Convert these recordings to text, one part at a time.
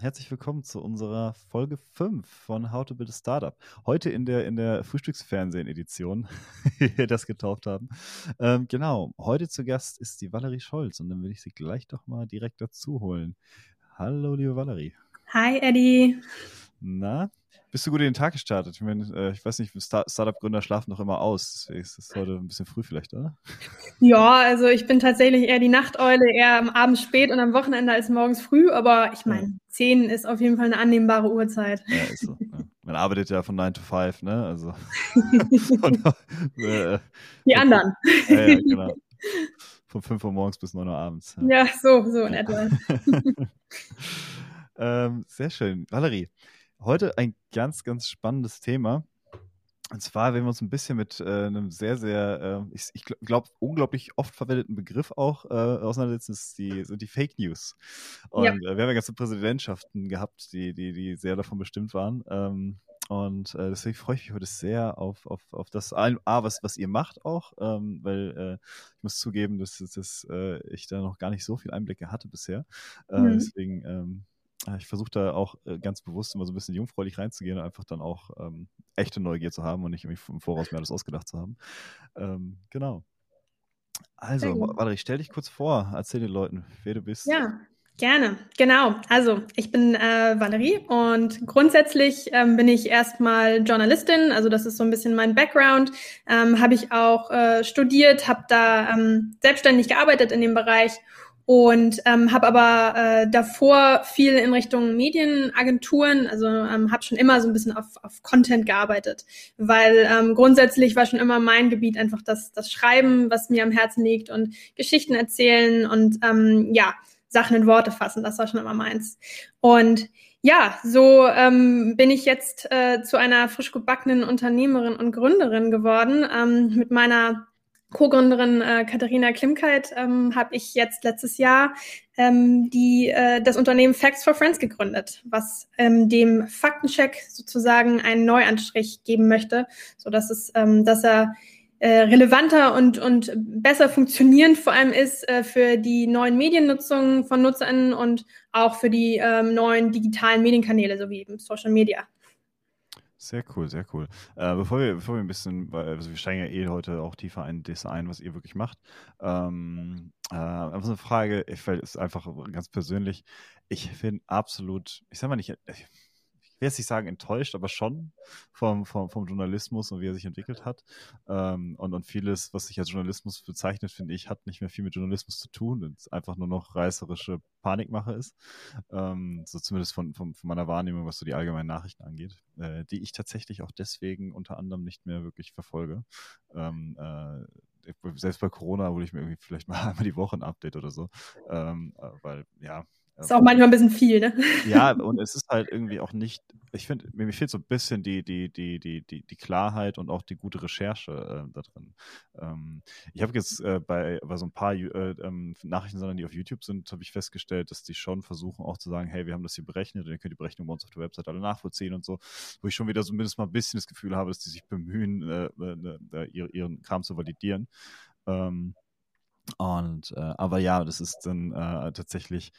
herzlich willkommen zu unserer Folge 5 von How to Build a Startup. Heute in der, in der Frühstücksfernsehen-Edition, wie wir das getauft haben. Ähm, genau, heute zu Gast ist die Valerie Scholz und dann will ich sie gleich doch mal direkt dazu holen. Hallo, liebe Valerie. Hi, Eddie. Na, bist du gut in den Tag gestartet? Ich meine, äh, ich weiß nicht, Start Startup-Gründer schlafen noch immer aus. Es ist heute ein bisschen früh vielleicht, oder? Ja, also ich bin tatsächlich eher die Nachteule, eher am Abend spät und am Wochenende als morgens früh. Aber ich meine, ja. 10 ist auf jeden Fall eine annehmbare Uhrzeit. Ja, ist so. Ja. Man arbeitet ja von 9 to 5, ne? Also. von, äh, die anderen. Ja, ja, genau. Von 5 Uhr morgens bis 9 Uhr abends. Ja, so, so in etwa. ähm, sehr schön. Valerie, Heute ein ganz, ganz spannendes Thema. Und zwar werden wir uns ein bisschen mit äh, einem sehr, sehr, äh, ich, ich glaube, unglaublich oft verwendeten Begriff auch äh, auseinandersetzen, die, sind die Fake News. Und ja. Äh, wir haben ja ganze Präsidentschaften gehabt, die, die, die sehr davon bestimmt waren. Ähm, und äh, deswegen freue ich mich heute sehr auf, auf, auf das A, was, was ihr macht auch, ähm, weil äh, ich muss zugeben, dass, dass ich da noch gar nicht so viel Einblicke hatte bisher. Mhm. Deswegen ähm, ich versuche da auch äh, ganz bewusst immer so ein bisschen jungfräulich reinzugehen und einfach dann auch ähm, echte Neugier zu haben und nicht irgendwie im Voraus mir alles ausgedacht zu haben. Ähm, genau. Also, Valerie, stell dich kurz vor, erzähl den Leuten, wer du bist. Ja, gerne. Genau. Also, ich bin äh, Valerie und grundsätzlich ähm, bin ich erstmal Journalistin. Also, das ist so ein bisschen mein Background. Ähm, habe ich auch äh, studiert, habe da ähm, selbstständig gearbeitet in dem Bereich und ähm, habe aber äh, davor viel in Richtung Medienagenturen, also ähm, habe schon immer so ein bisschen auf, auf Content gearbeitet, weil ähm, grundsätzlich war schon immer mein Gebiet einfach das, das Schreiben, was mir am Herzen liegt und Geschichten erzählen und ähm, ja, Sachen in Worte fassen, das war schon immer meins. Und ja, so ähm, bin ich jetzt äh, zu einer frisch gebackenen Unternehmerin und Gründerin geworden ähm, mit meiner Co-Gründerin äh, Katharina Klimkeit ähm, habe ich jetzt letztes Jahr ähm, die, äh, das Unternehmen Facts for Friends gegründet, was ähm, dem Faktencheck sozusagen einen Neuanstrich geben möchte, so dass es, ähm, dass er äh, relevanter und, und besser funktionierend vor allem ist äh, für die neuen Mediennutzungen von NutzerInnen und auch für die ähm, neuen digitalen Medienkanäle sowie eben Social Media. Sehr cool, sehr cool. Äh, bevor, wir, bevor wir ein bisschen, also wir steigen ja eh heute auch tiefer in das ein, was ihr wirklich macht. Ähm, äh, einfach so eine Frage, ich ist einfach ganz persönlich. Ich finde absolut, ich sag mal nicht, will jetzt nicht sagen enttäuscht, aber schon vom, vom, vom Journalismus und wie er sich entwickelt hat. Ähm, und, und vieles, was sich als Journalismus bezeichnet, finde ich, hat nicht mehr viel mit Journalismus zu tun und es einfach nur noch reißerische Panikmache ist. Ähm, so zumindest von, von, von meiner Wahrnehmung, was so die allgemeinen Nachrichten angeht, äh, die ich tatsächlich auch deswegen unter anderem nicht mehr wirklich verfolge. Ähm, äh, selbst bei Corona hole ich mir irgendwie vielleicht mal einmal die Woche ein Update oder so, ähm, äh, weil ja, ist auch manchmal ein bisschen viel, ne? Ja, und es ist halt irgendwie auch nicht, ich finde, mir fehlt so ein bisschen die, die, die, die, die, die Klarheit und auch die gute Recherche äh, da drin. Ähm, ich habe jetzt äh, bei, bei so ein paar äh, ähm, Nachrichten, die auf YouTube sind, habe ich festgestellt, dass die schon versuchen auch zu sagen, hey, wir haben das hier berechnet und ihr könnt die Berechnung bei uns auf der Website alle nachvollziehen und so, wo ich schon wieder so mindestens mal ein bisschen das Gefühl habe, dass die sich bemühen, äh, äh, äh ihren Kram zu validieren. Ähm, und äh, aber ja, das ist dann tatsächlich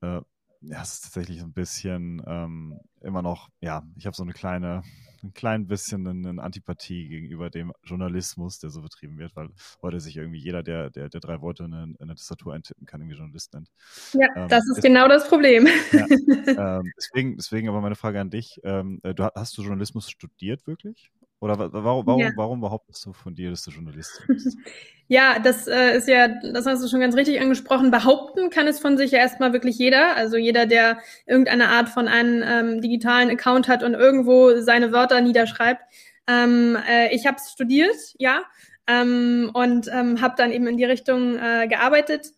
äh, ja, es ist tatsächlich ein bisschen ähm, immer noch, ja, ich habe so eine kleine, ein klein bisschen eine Antipathie gegenüber dem Journalismus, der so betrieben wird, weil heute sich irgendwie jeder, der, der, der drei Worte in eine, in eine Tastatur eintippen kann, irgendwie Journalist nennt. Ja, ähm, das ist, ist genau das Problem. Ja, ähm, deswegen, deswegen aber meine Frage an dich, ähm, äh, du, hast du Journalismus studiert wirklich? Oder warum, warum, ja. warum behauptest du von dir, dass du Journalistin bist? ja, das äh, ist ja, das hast du schon ganz richtig angesprochen. Behaupten kann es von sich ja erstmal wirklich jeder. Also jeder, der irgendeine Art von einem ähm, digitalen Account hat und irgendwo seine Wörter niederschreibt. Ähm, äh, ich habe studiert, ja, ähm, und ähm, habe dann eben in die Richtung äh, gearbeitet.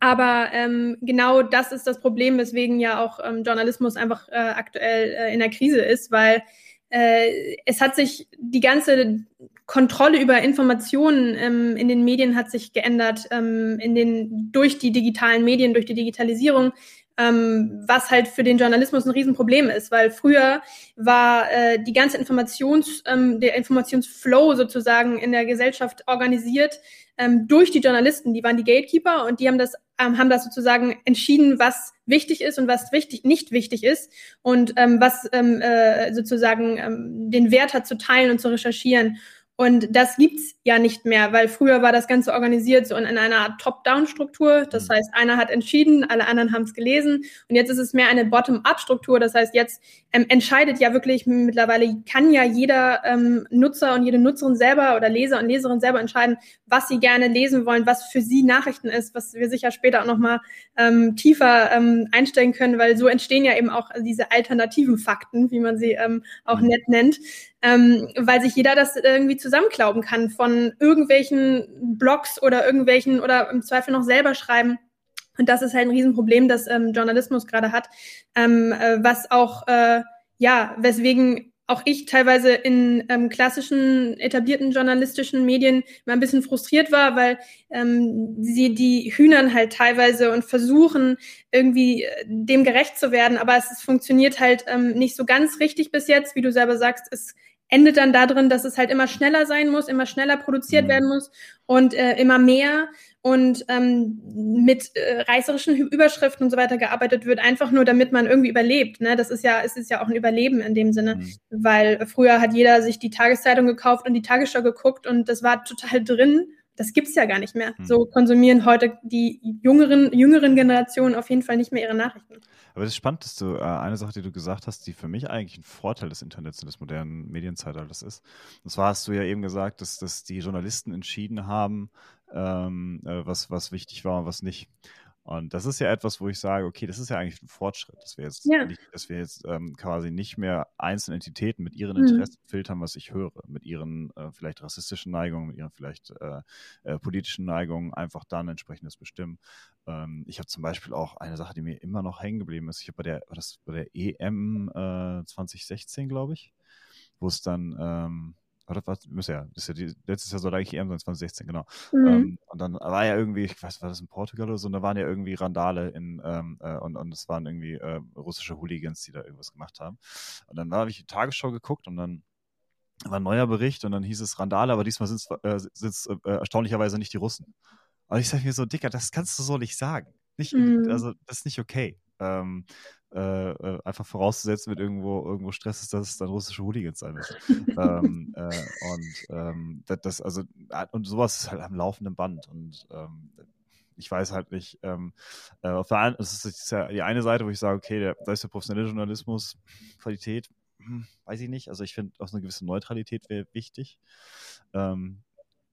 Aber ähm, genau das ist das Problem, weswegen ja auch ähm, Journalismus einfach äh, aktuell äh, in der Krise ist, weil äh, es hat sich die ganze Kontrolle über Informationen ähm, in den Medien hat sich geändert, ähm, in den, durch die digitalen Medien, durch die Digitalisierung. Ähm, was halt für den Journalismus ein Riesenproblem ist, weil früher war äh, die ganze Informations, ähm, der Informationsflow sozusagen in der Gesellschaft organisiert ähm, durch die Journalisten. Die waren die Gatekeeper und die haben das, ähm, haben das sozusagen entschieden, was wichtig ist und was wichtig, nicht wichtig ist und ähm, was ähm, äh, sozusagen ähm, den Wert hat zu teilen und zu recherchieren. Und das gibt's ja nicht mehr, weil früher war das Ganze organisiert so in, in einer Art Top-Down-Struktur. Das mhm. heißt, einer hat entschieden, alle anderen haben es gelesen. Und jetzt ist es mehr eine Bottom-up-Struktur. Das heißt, jetzt ähm, entscheidet ja wirklich mittlerweile, kann ja jeder ähm, Nutzer und jede Nutzerin selber oder Leser und Leserin selber entscheiden, was sie gerne lesen wollen, was für sie Nachrichten ist, was wir sicher später auch nochmal ähm, tiefer ähm, einstellen können, weil so entstehen ja eben auch diese alternativen Fakten, wie man sie ähm, auch mhm. nett nennt ähm, weil sich jeder das irgendwie zusammenklauben kann von irgendwelchen Blogs oder irgendwelchen oder im Zweifel noch selber schreiben. Und das ist halt ein Riesenproblem, das ähm, Journalismus gerade hat, ähm, äh, was auch, äh, ja, weswegen auch ich teilweise in ähm, klassischen etablierten journalistischen Medien mal ein bisschen frustriert war, weil ähm, sie die Hühnern halt teilweise und versuchen irgendwie äh, dem gerecht zu werden, aber es, es funktioniert halt ähm, nicht so ganz richtig bis jetzt, wie du selber sagst. Es endet dann darin, dass es halt immer schneller sein muss, immer schneller produziert mhm. werden muss und äh, immer mehr und ähm, mit äh, reißerischen Überschriften und so weiter gearbeitet wird, einfach nur damit man irgendwie überlebt. Ne? Das ist ja, es ist ja auch ein Überleben in dem Sinne, mhm. weil früher hat jeder sich die Tageszeitung gekauft und die Tagesschau geguckt und das war total drin. Das gibt's ja gar nicht mehr. Mhm. So konsumieren heute die jüngeren, jüngeren Generationen auf jeden Fall nicht mehr ihre Nachrichten. Aber das ist spannend, dass du äh, eine Sache, die du gesagt hast, die für mich eigentlich ein Vorteil des Internets und des modernen Medienzeitalters ist. Und zwar hast du ja eben gesagt, dass, dass die Journalisten entschieden haben, ähm, äh, was, was wichtig war und was nicht. Und das ist ja etwas, wo ich sage, okay, das ist ja eigentlich ein Fortschritt, dass wir jetzt, ja. nicht, dass wir jetzt ähm, quasi nicht mehr einzelne Entitäten mit ihren mhm. Interessen mhm. filtern, was ich höre, mit ihren äh, vielleicht rassistischen Neigungen, mit ihren vielleicht äh, äh, politischen Neigungen, einfach dann entsprechendes bestimmen. Ähm, ich habe zum Beispiel auch eine Sache, die mir immer noch hängen geblieben ist. Ich habe bei der, das bei der EM äh, 2016, glaube ich, wo es dann ähm, oder was, muss ja, ist ja die, letztes Jahr soll eigentlich EM sein, 2016, genau. Mhm. Ähm, und dann war ja irgendwie, ich weiß, war das in Portugal oder so, und da waren ja irgendwie Randale in, ähm, äh, und, und es waren irgendwie äh, russische Hooligans, die da irgendwas gemacht haben. Und dann habe ich die Tagesschau geguckt und dann war ein neuer Bericht und dann hieß es Randale, aber diesmal sind es äh, äh, erstaunlicherweise nicht die Russen. Aber ich sage mir so, Dicker, das kannst du so nicht sagen. Nicht, mhm. Also, das ist nicht okay. Ähm, äh, äh, einfach vorauszusetzen, wenn irgendwo, irgendwo Stress ist, dass es dann russische Hooligans sein müssen. ähm, äh, und ähm, das, also, und sowas ist halt am laufenden Band. Und ähm, ich weiß halt nicht, ähm, äh, auf der einen, das ist ja die eine Seite, wo ich sage, okay, der, da ist der professionelle Journalismus, Qualität, hm, weiß ich nicht. Also ich finde auch so eine gewisse Neutralität wäre wichtig. Ähm,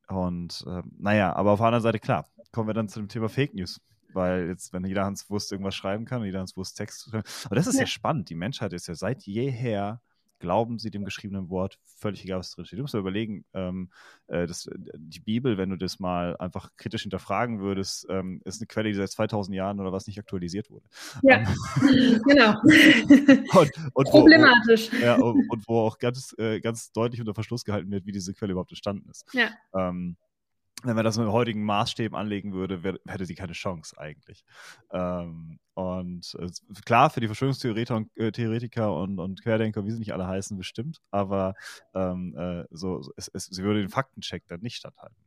und äh, naja, aber auf der anderen Seite, klar, kommen wir dann zu dem Thema Fake News weil jetzt, wenn jeder Hans Wurst irgendwas schreiben kann, jeder Hans Wurst Text schreiben. Aber das ist ja. ja spannend. Die Menschheit ist ja seit jeher glauben sie dem geschriebenen Wort, völlig egal, was drin steht. Du musst dir überlegen, ähm, äh, das, die Bibel, wenn du das mal einfach kritisch hinterfragen würdest, ähm, ist eine Quelle, die seit 2000 Jahren oder was nicht aktualisiert wurde. Ja, ähm, genau. und, und Problematisch. Wo, wo, ja, und wo auch ganz, äh, ganz deutlich unter Verschluss gehalten wird, wie diese Quelle überhaupt entstanden ist. Ja. Ähm, wenn man das mit heutigen Maßstäben anlegen würde, wär, hätte sie keine Chance eigentlich. Ähm, und äh, klar, für die Verschwörungstheoretiker und, äh, Theoretiker und, und Querdenker, wie sie nicht alle heißen, bestimmt, aber ähm, äh, so, es, es, sie würde den Faktencheck dann nicht standhalten.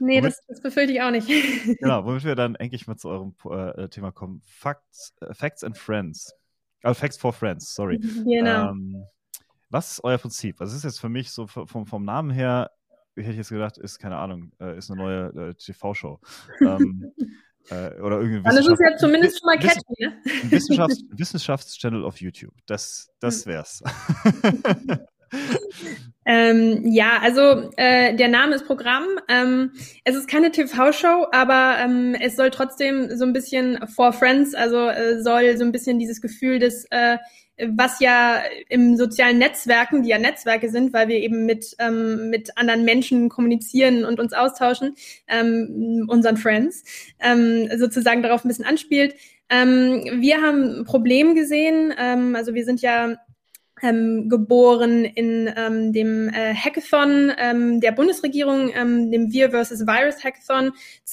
Nee, womit, das, das befürchte ich auch nicht. genau, womit wir dann endlich mal zu eurem äh, Thema kommen. Facts, äh, Facts and Friends. Also Facts for Friends, sorry. Genau. Ähm, was ist euer Prinzip? Also es ist jetzt für mich so vom, vom Namen her ich hätte jetzt gedacht, ist, keine Ahnung, äh, ist eine neue äh, TV-Show. ähm, äh, oder irgendwie Dann ist es ja zumindest schon mal catchy, ne? Wissenschafts Wissenschaftschannel auf YouTube. Das, das hm. wär's. ähm, ja, also äh, der Name ist Programm. Ähm, es ist keine TV-Show, aber ähm, es soll trotzdem so ein bisschen for Friends, also äh, soll so ein bisschen dieses Gefühl des äh, was ja im sozialen Netzwerken, die ja Netzwerke sind, weil wir eben mit, ähm, mit anderen Menschen kommunizieren und uns austauschen, ähm, unseren Friends, ähm, sozusagen darauf ein bisschen anspielt. Ähm, wir haben ein Problem gesehen, ähm, also wir sind ja ähm, geboren in ähm, dem äh, Hackathon ähm, der Bundesregierung, ähm, dem Wir vs. Virus Hackathon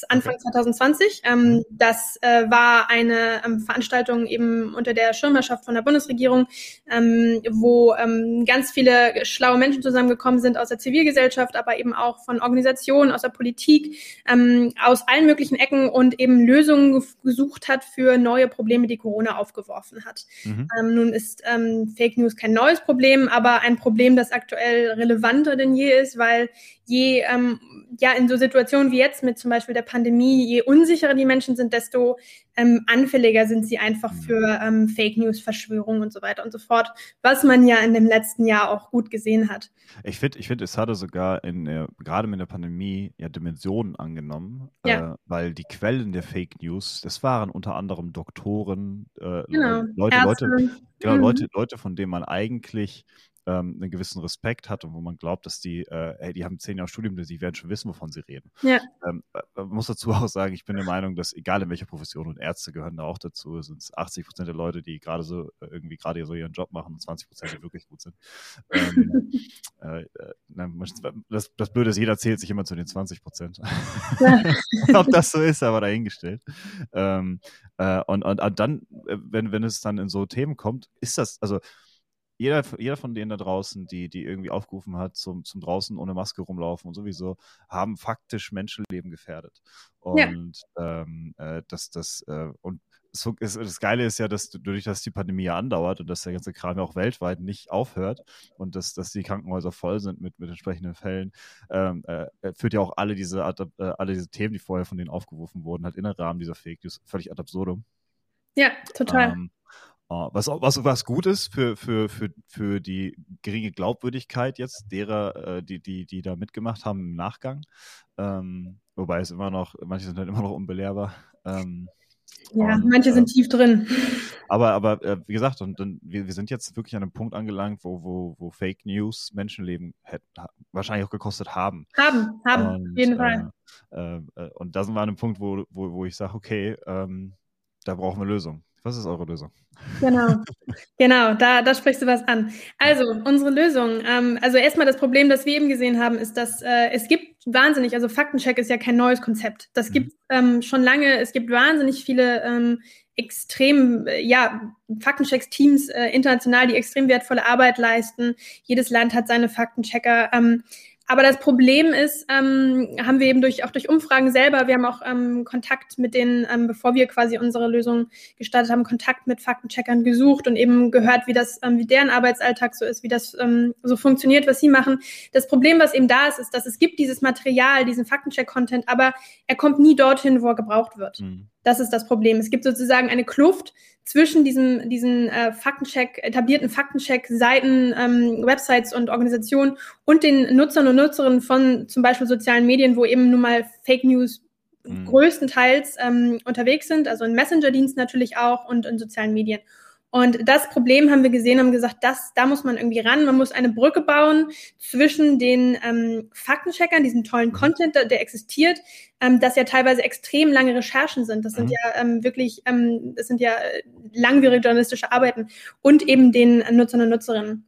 Anfang okay. 2020. Ähm, mhm. das äh, war eine ähm, Veranstaltung eben unter der Schirmherrschaft von der Bundesregierung, ähm, wo ähm, ganz viele schlaue Menschen zusammengekommen sind aus der Zivilgesellschaft, aber eben auch von Organisationen, aus der Politik, ähm, aus allen möglichen Ecken und eben Lösungen gesucht hat für neue Probleme, die Corona aufgeworfen hat. Mhm. Ähm, nun ist ähm, Fake News kein neues Problem, aber ein Problem, das aktuell relevanter denn je ist, weil je ähm, ja in so Situationen wie jetzt mit zum Beispiel der Pandemie, je unsicherer die Menschen sind, desto ähm, anfälliger sind sie einfach mhm. für ähm, Fake News, Verschwörungen und so weiter und so fort, was man ja in dem letzten Jahr auch gut gesehen hat. Ich finde, ich finde, es hatte sogar in der, gerade mit der Pandemie ja Dimensionen angenommen, ja. Äh, weil die Quellen der Fake News, das waren unter anderem Doktoren, äh, genau. Leute, Ärzte. Leute, genau, mhm. Leute, Leute, von denen man eigentlich ähm, einen gewissen Respekt hat und wo man glaubt, dass die, äh, hey, die haben zehn Jahre Studium, die werden schon wissen, wovon sie reden. Ja. Ähm, äh, man muss dazu auch sagen, ich bin der Meinung, dass egal in welcher Profession und Ärzte gehören da auch dazu, sind es 80 Prozent der Leute, die gerade so äh, irgendwie gerade so ihren Job machen und 20 Prozent, die wirklich gut sind. ähm, äh, äh das, das Blöde ist, jeder zählt sich immer zu den 20 Prozent. Ja. Ob das so ist, aber dahingestellt. Ähm, äh, und, und, und dann, wenn, wenn es dann in so Themen kommt, ist das, also jeder, jeder von denen da draußen, die, die irgendwie aufgerufen hat, zum, zum draußen ohne Maske rumlaufen und sowieso, haben faktisch Menschenleben gefährdet. Und ja. ähm, äh, das, das, äh, und so, ist, das Geile ist ja, dass dadurch, dass die Pandemie ja andauert und dass der ganze Kram ja auch weltweit nicht aufhört und dass, dass die Krankenhäuser voll sind mit, mit entsprechenden Fällen, ähm, äh, führt ja auch alle diese, äh, alle diese Themen, die vorher von denen aufgerufen wurden, halt in den Rahmen dieser Fake News völlig ad absurdum. Ja, total. Ähm, was, was, was gut ist für, für, für, für die geringe Glaubwürdigkeit jetzt derer, äh, die, die, die da mitgemacht haben im Nachgang. Ähm, wobei es immer noch, manche sind halt immer noch unbelehrbar. Ähm, ja, und, manche sind äh, tief drin. Aber, aber äh, wie gesagt, und, und wir, wir sind jetzt wirklich an einem Punkt angelangt, wo, wo, wo Fake News Menschenleben hätte, wahrscheinlich auch gekostet haben. Haben, haben, und, auf jeden Fall. Äh, äh, und da sind wir an einem Punkt, wo, wo, wo ich sage, okay, ähm, da brauchen wir Lösungen. Was ist eure Lösung? Genau, genau, da, da sprichst du was an. Also, unsere Lösung. Ähm, also erstmal das Problem, das wir eben gesehen haben, ist, dass äh, es gibt wahnsinnig, also Faktencheck ist ja kein neues Konzept. Das mhm. gibt ähm, schon lange, es gibt wahnsinnig viele ähm, extrem, äh, ja, Faktenchecks-Teams äh, international, die extrem wertvolle Arbeit leisten. Jedes Land hat seine Faktenchecker. Ähm, aber das Problem ist, ähm, haben wir eben durch, auch durch Umfragen selber, wir haben auch ähm, Kontakt mit denen, ähm, bevor wir quasi unsere Lösung gestartet haben, Kontakt mit Faktencheckern gesucht und eben gehört, wie das, ähm, wie deren Arbeitsalltag so ist, wie das ähm, so funktioniert, was sie machen. Das Problem, was eben da ist, ist, dass es gibt dieses Material, diesen Faktencheck-Content, aber er kommt nie dorthin, wo er gebraucht wird. Mhm. Das ist das Problem. Es gibt sozusagen eine Kluft zwischen diesem, diesen äh, Faktencheck, etablierten Faktencheck-Seiten, ähm, Websites und Organisationen und den Nutzern und Nutzerinnen von zum Beispiel sozialen Medien, wo eben nun mal Fake News mhm. größtenteils ähm, unterwegs sind, also in Messenger-Diensten natürlich auch und in sozialen Medien. Und das Problem haben wir gesehen, haben gesagt, das, da muss man irgendwie ran. Man muss eine Brücke bauen zwischen den ähm, Faktencheckern, diesem tollen mhm. Content, der, der existiert, ähm, das ja teilweise extrem lange Recherchen sind. Das sind mhm. ja ähm, wirklich, ähm, das sind ja äh, langwierige journalistische Arbeiten und eben den Nutzern und Nutzerinnen.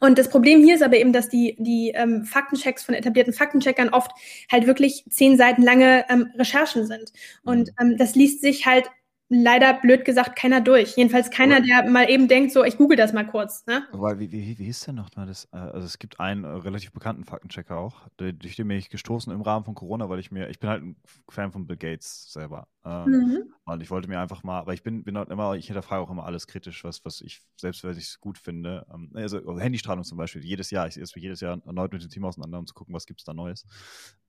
Und das Problem hier ist aber eben, dass die, die ähm, Faktenchecks von etablierten Faktencheckern oft halt wirklich zehn Seiten lange ähm, Recherchen sind. Und mhm. ähm, das liest sich halt leider blöd gesagt keiner durch. Jedenfalls keiner, der mal eben denkt, so, ich google das mal kurz. Ne? Aber wie, wie, wie hieß denn noch mal das? Äh, also es gibt einen äh, relativ bekannten Faktenchecker auch, durch den bin ich gestoßen im Rahmen von Corona, weil ich mir, ich bin halt ein Fan von Bill Gates selber. Ähm, mhm. Und ich wollte mir einfach mal, aber ich bin, bin halt immer, ich hinterfrage auch immer alles kritisch, was, was ich, selbst wenn ich es gut finde. Ähm, also Handystrahlung zum Beispiel, jedes Jahr, ich setze mich jedes Jahr erneut mit dem Team auseinander, um zu gucken, was gibt es da Neues.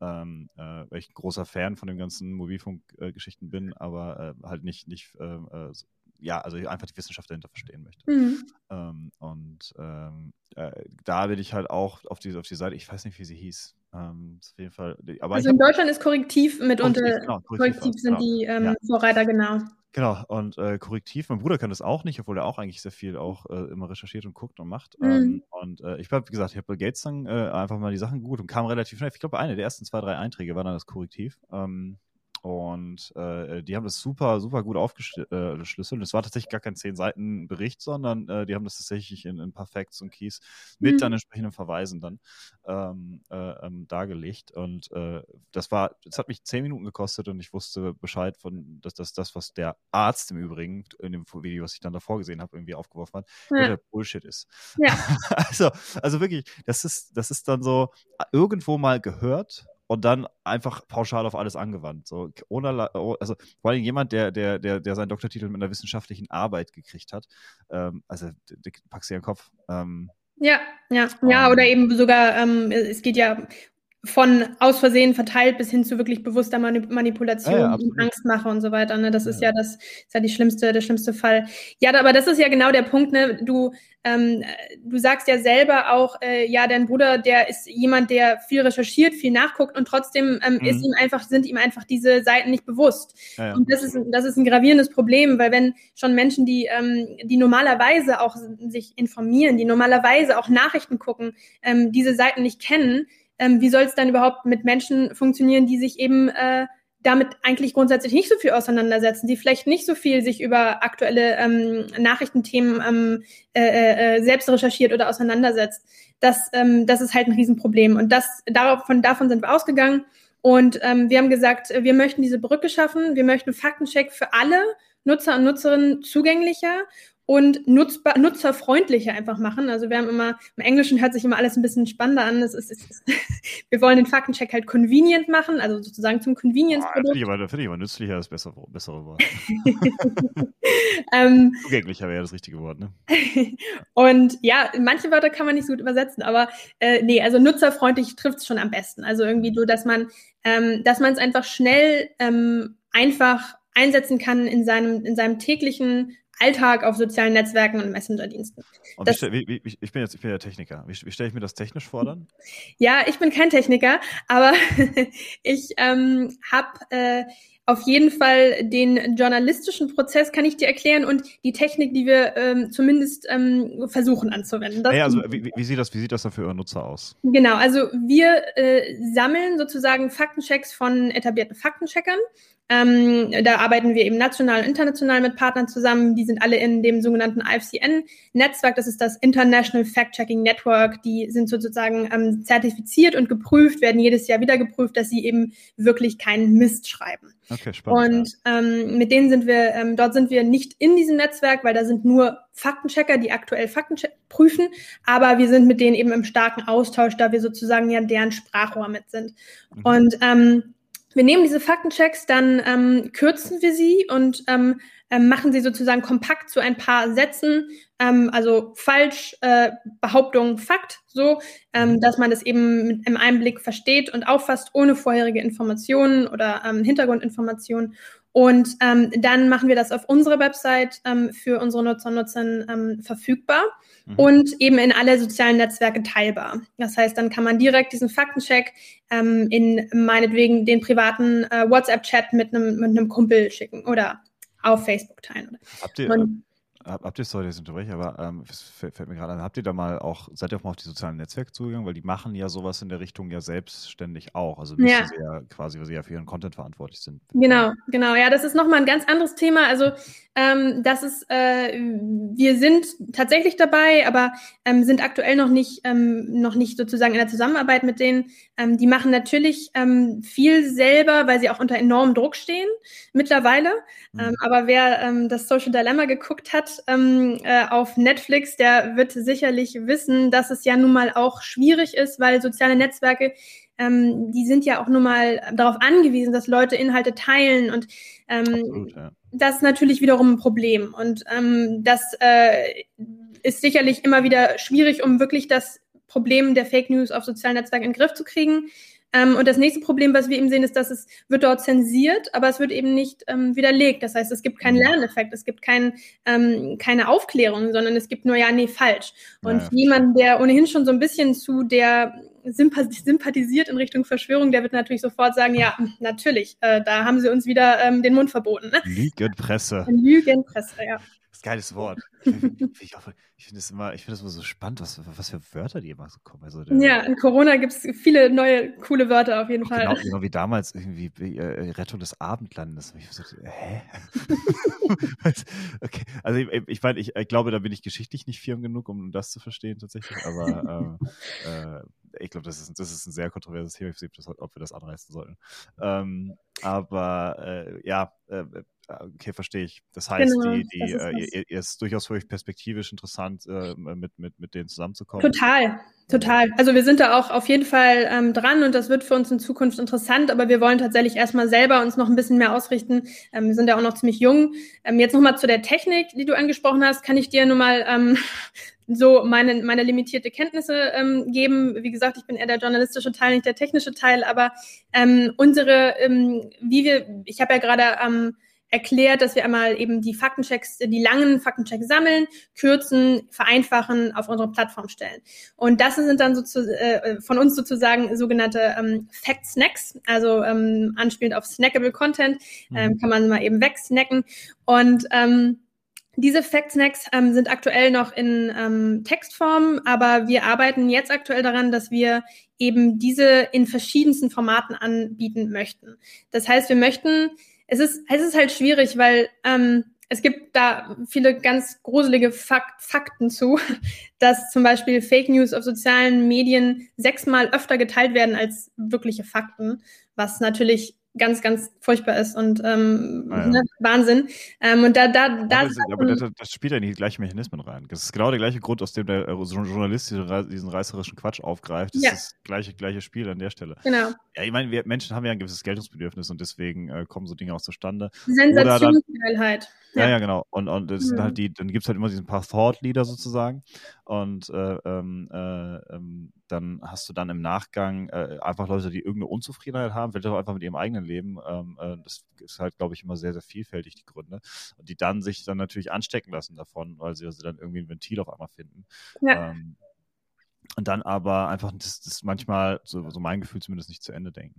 Ähm, äh, weil ich ein großer Fan von den ganzen Mobilfunkgeschichten äh, bin, aber äh, halt nicht, nicht ähm, äh, ja, also einfach die Wissenschaft dahinter verstehen möchte. Mhm. Ähm, und ähm, äh, da bin ich halt auch auf die, auf die Seite, ich weiß nicht, wie sie hieß. Ähm, auf jeden Fall. Aber also in Deutschland ist Korrektiv mitunter, Korrektiv, genau, Korrektiv, Korrektiv sind genau. die ähm, ja. Vorreiter, genau. Genau, und äh, Korrektiv, mein Bruder kann das auch nicht, obwohl er auch eigentlich sehr viel auch äh, immer recherchiert und guckt und macht. Mhm. Ähm, und äh, ich habe, wie gesagt, ich habe bei Gates dann äh, einfach mal die Sachen gut und kam relativ schnell. Ich glaube, eine der ersten zwei, drei Einträge war dann das Korrektiv. Ähm, und äh, die haben das super, super gut aufgeschlüsselt. Äh, es war tatsächlich gar kein zehn Seiten Bericht, sondern äh, die haben das tatsächlich in, in ein paar Facts und Keys mit mhm. dann entsprechenden Verweisen dann ähm, äh, ähm, dargelegt. Und äh, das war, das hat mich zehn Minuten gekostet und ich wusste Bescheid von, dass das, das, was der Arzt im Übrigen in dem Video, was ich dann davor gesehen habe, irgendwie aufgeworfen hat, ja. Bullshit ist. Ja. also, also wirklich, das ist, das ist dann so irgendwo mal gehört und dann einfach pauschal auf alles angewandt. So ohne, oh, also vor allem jemand, der, der, der, der seinen Doktortitel mit einer wissenschaftlichen Arbeit gekriegt hat, ähm, also packst du ja den Kopf. Ähm, ja, ja, ja, oder eben sogar, ähm, es geht ja von aus Versehen verteilt bis hin zu wirklich bewusster Manipulation ja, ja, und Angstmache und so weiter. Ne? Das ja. ist ja das ist ja die schlimmste, der schlimmste Fall. Ja, aber das ist ja genau der Punkt. Ne? Du ähm, du sagst ja selber auch, äh, ja, dein Bruder, der ist jemand, der viel recherchiert, viel nachguckt und trotzdem ähm, mhm. ist ihm einfach sind ihm einfach diese Seiten nicht bewusst. Und das ist das ist ein gravierendes Problem, weil wenn schon Menschen, die ähm, die normalerweise auch sich informieren, die normalerweise auch Nachrichten gucken, ähm, diese Seiten nicht kennen ähm, wie soll es dann überhaupt mit Menschen funktionieren, die sich eben äh, damit eigentlich grundsätzlich nicht so viel auseinandersetzen, die vielleicht nicht so viel sich über aktuelle ähm, Nachrichtenthemen ähm, äh, äh, äh, selbst recherchiert oder auseinandersetzt. Das, ähm, das ist halt ein Riesenproblem. Und das, darauf, von, davon sind wir ausgegangen. Und ähm, wir haben gesagt, wir möchten diese Brücke schaffen. Wir möchten Faktencheck für alle Nutzer und Nutzerinnen zugänglicher und nutzbar, nutzerfreundlicher einfach machen. Also wir haben immer, im Englischen hört sich immer alles ein bisschen spannender an. Es ist, es ist, wir wollen den Faktencheck halt convenient machen, also sozusagen zum Convenience-Produkt. Oh, Finde ich, find ich aber nützlicher das bessere, bessere Wort. ähm, Zugänglicher wäre das richtige Wort, ne? und ja, manche Wörter kann man nicht so gut übersetzen, aber äh, nee, also nutzerfreundlich trifft es schon am besten. Also irgendwie so, dass man, ähm, dass man es einfach schnell ähm, einfach einsetzen kann in seinem, in seinem täglichen Alltag auf sozialen Netzwerken und Messenger-Diensten. Ich bin jetzt ich bin ja Techniker. Wie, wie stelle ich mir das technisch vor dann? Ja, ich bin kein Techniker, aber ich ähm, habe äh, auf jeden Fall den journalistischen Prozess kann ich dir erklären und die Technik, die wir ähm, zumindest ähm, versuchen anzuwenden. Das, ja, also wie, wie, sieht das, wie sieht das dann für eure Nutzer aus? Genau, also wir äh, sammeln sozusagen Faktenchecks von etablierten Faktencheckern ähm, da arbeiten wir eben national und international mit Partnern zusammen. Die sind alle in dem sogenannten IFCN-Netzwerk. Das ist das International Fact-Checking Network. Die sind sozusagen ähm, zertifiziert und geprüft, werden jedes Jahr wieder geprüft, dass sie eben wirklich keinen Mist schreiben. Okay, spannend. Und ähm, mit denen sind wir, ähm, dort sind wir nicht in diesem Netzwerk, weil da sind nur Faktenchecker, die aktuell Fakten prüfen, aber wir sind mit denen eben im starken Austausch, da wir sozusagen ja deren Sprachrohr mit sind. Mhm. Und ähm, wir nehmen diese Faktenchecks, dann ähm, kürzen wir sie und ähm, ähm, machen sie sozusagen kompakt zu ein paar Sätzen, ähm, also falsch, äh, Behauptung, Fakt, so, ähm, mhm. dass man das eben im Einblick versteht und auffasst, ohne vorherige Informationen oder ähm, Hintergrundinformationen. Und ähm, dann machen wir das auf unserer Website ähm, für unsere Nutzer und Nutzerinnen ähm, verfügbar mhm. und eben in alle sozialen Netzwerke teilbar. Das heißt, dann kann man direkt diesen Faktencheck ähm, in meinetwegen den privaten äh, WhatsApp-Chat mit einem mit einem Kumpel schicken oder auf Facebook teilen. Habt ihr, und, habt ihr, sorry, das unterbreche, aber ähm, fällt, fällt mir gerade an, habt ihr da mal auch, seid ihr auch mal auf die sozialen Netzwerke zugegangen? Weil die machen ja sowas in der Richtung ja selbstständig auch. Also müssen ja. sie ja quasi, weil sie ja für ihren Content verantwortlich sind. Genau, genau. Ja, das ist nochmal ein ganz anderes Thema. Also ähm, das ist, äh, wir sind tatsächlich dabei, aber ähm, sind aktuell noch nicht, ähm, noch nicht sozusagen in der Zusammenarbeit mit denen. Ähm, die machen natürlich ähm, viel selber, weil sie auch unter enormem Druck stehen mittlerweile. Mhm. Ähm, aber wer ähm, das Social Dilemma geguckt hat ähm, äh, auf Netflix, der wird sicherlich wissen, dass es ja nun mal auch schwierig ist, weil soziale Netzwerke ähm, die sind ja auch nun mal darauf angewiesen, dass Leute Inhalte teilen und ähm, Absolut, ja das ist natürlich wiederum ein Problem. Und ähm, das äh, ist sicherlich immer wieder schwierig, um wirklich das Problem der Fake News auf sozialen Netzwerken in den Griff zu kriegen. Ähm, und das nächste Problem, was wir eben sehen, ist, dass es wird dort zensiert, aber es wird eben nicht ähm, widerlegt. Das heißt, es gibt keinen mhm. Lerneffekt, es gibt kein, ähm, keine Aufklärung, sondern es gibt nur ja, nee, falsch. Und ja, jemand, der ohnehin schon so ein bisschen zu der sympathisiert in Richtung Verschwörung, der wird natürlich sofort sagen, ja, natürlich, äh, da haben sie uns wieder ähm, den Mund verboten. Ne? Lügenpresse. Lügenpresse, ja. Geiles Wort. Ich, ich, ich finde es immer, ich finde es immer so spannend, was, was für Wörter die immer so kommen. Also der, ja, in Corona gibt es viele neue, coole Wörter auf jeden Fall. Genau, genau wie damals irgendwie äh, Rettung des Abendlandes. Ich so, hä? okay, also ich, ich meine, ich, ich, glaube, da bin ich geschichtlich nicht firm genug, um das zu verstehen tatsächlich, aber äh, äh, ich glaube, das ist, das ist ein sehr kontroverses Thema, ich weiß nicht, ob wir das anreißen sollten. Ähm, aber äh, ja, äh, okay, verstehe ich. Das heißt, genau, die, die, das äh, ihr, ihr, ist durchaus für euch perspektivisch interessant, äh, mit, mit, mit denen zusammenzukommen. Total, total. Also wir sind da auch auf jeden Fall ähm, dran und das wird für uns in Zukunft interessant, aber wir wollen tatsächlich erstmal selber uns noch ein bisschen mehr ausrichten. Ähm, wir sind ja auch noch ziemlich jung. Ähm, jetzt nochmal zu der Technik, die du angesprochen hast, kann ich dir nur mal ähm, so meine, meine limitierte Kenntnisse ähm, geben. Wie gesagt, ich bin eher der journalistische Teil, nicht der technische Teil, aber ähm, unsere, ähm, wie wir, ich habe ja gerade ähm, erklärt, dass wir einmal eben die Faktenchecks, die langen Faktenchecks sammeln, kürzen, vereinfachen, auf unsere Plattform stellen. Und das sind dann sozusagen äh, von uns sozusagen sogenannte ähm, Fact Snacks, also ähm, anspielend auf snackable Content, ähm, mhm. kann man mal eben wegsnacken. Und ähm, diese Fact Snacks ähm, sind aktuell noch in ähm, Textform, aber wir arbeiten jetzt aktuell daran, dass wir eben diese in verschiedensten Formaten anbieten möchten. Das heißt, wir möchten es ist, es ist halt schwierig, weil ähm, es gibt da viele ganz gruselige Fakt, Fakten zu, dass zum Beispiel Fake News auf sozialen Medien sechsmal öfter geteilt werden als wirkliche Fakten, was natürlich ganz, ganz furchtbar ist und ähm, ah, ja. ne, Wahnsinn. Ähm, und da, da, da. Aber, aber das, das, spielt ja in die gleichen Mechanismen rein. Das ist genau der gleiche Grund, aus dem der Journalist diesen reißerischen Quatsch aufgreift. Das ja. ist das gleiche, gleiche Spiel an der Stelle. Genau. Ja, ich meine, wir Menschen haben ja ein gewisses Geltungsbedürfnis und deswegen äh, kommen so Dinge auch zustande. Sensationsgeilheit. Ja, ja, genau. Und, und das mhm. sind halt die, dann gibt es halt immer diesen paar Thought-Leader sozusagen. Und äh, ähm, äh, ähm, dann hast du dann im Nachgang äh, einfach Leute, die irgendeine Unzufriedenheit haben, vielleicht auch einfach mit ihrem eigenen Leben. Ähm, äh, das ist halt, glaube ich, immer sehr, sehr vielfältig, die Gründe. Und die dann sich dann natürlich anstecken lassen davon, weil sie, weil sie dann irgendwie ein Ventil auf einmal finden. Ja. Ähm, und dann aber einfach das, das manchmal, so, so, mein Gefühl zumindest, nicht zu Ende denken.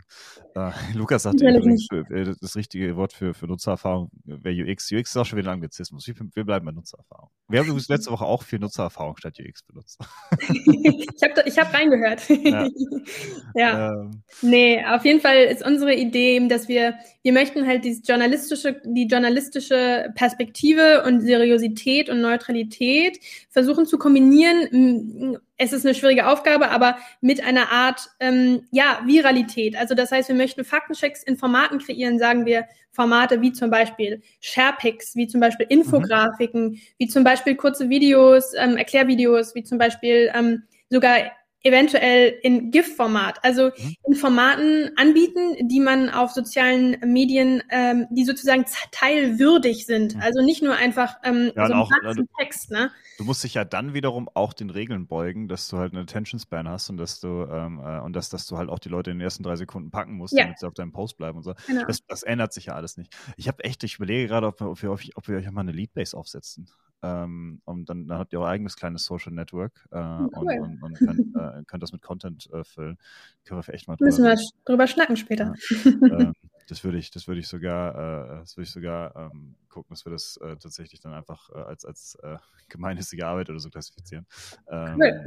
Äh, Lukas sagte übrigens, äh, das richtige Wort für, für Nutzererfahrung wäre UX. UX ist auch schon wieder ein Anglizismus. Wir, wir bleiben bei Nutzererfahrung. Wir haben übrigens letzte Woche auch viel Nutzererfahrung statt UX benutzt. ich habe ich hab reingehört. Ja. ja. Ähm. Nee, auf jeden Fall ist unsere Idee, dass wir, wir möchten halt dieses journalistische, die journalistische Perspektive und Seriosität und Neutralität versuchen zu kombinieren es ist eine schwierige Aufgabe, aber mit einer Art ähm, ja, Viralität. Also das heißt, wir möchten Faktenchecks in Formaten kreieren, sagen wir Formate wie zum Beispiel Sharepics, wie zum Beispiel Infografiken, mhm. wie zum Beispiel kurze Videos, ähm, Erklärvideos, wie zum Beispiel ähm, sogar eventuell in GIF-Format, also mhm. in Formaten anbieten, die man auf sozialen Medien, ähm, die sozusagen teilwürdig sind. Mhm. Also nicht nur einfach ähm, ja, so ein auch, also, Text. Ne? Du musst dich ja dann wiederum auch den Regeln beugen, dass du halt eine Attention Span hast und dass du ähm, äh, und dass, dass du halt auch die Leute in den ersten drei Sekunden packen musst, ja. damit sie auf deinem Post bleiben und so. Genau. Das, das ändert sich ja alles nicht. Ich habe echt, ich überlege gerade, ob, ob, wir, ob wir euch mal eine Leadbase aufsetzen. Ähm, und dann, dann habt ihr euer eigenes kleines Social Network äh, hm, cool. und, und, und könnt, äh, könnt, das mit Content äh, füllen. Können wir echt mal drüber Müssen wir drüber schnacken später. Ja. ähm, das würde ich, das würde ich sogar, äh, das würde ich sogar ähm, gucken, dass wir das äh, tatsächlich dann einfach äh, als, als gemeinnützige Arbeit oder so klassifizieren. Ähm, cool.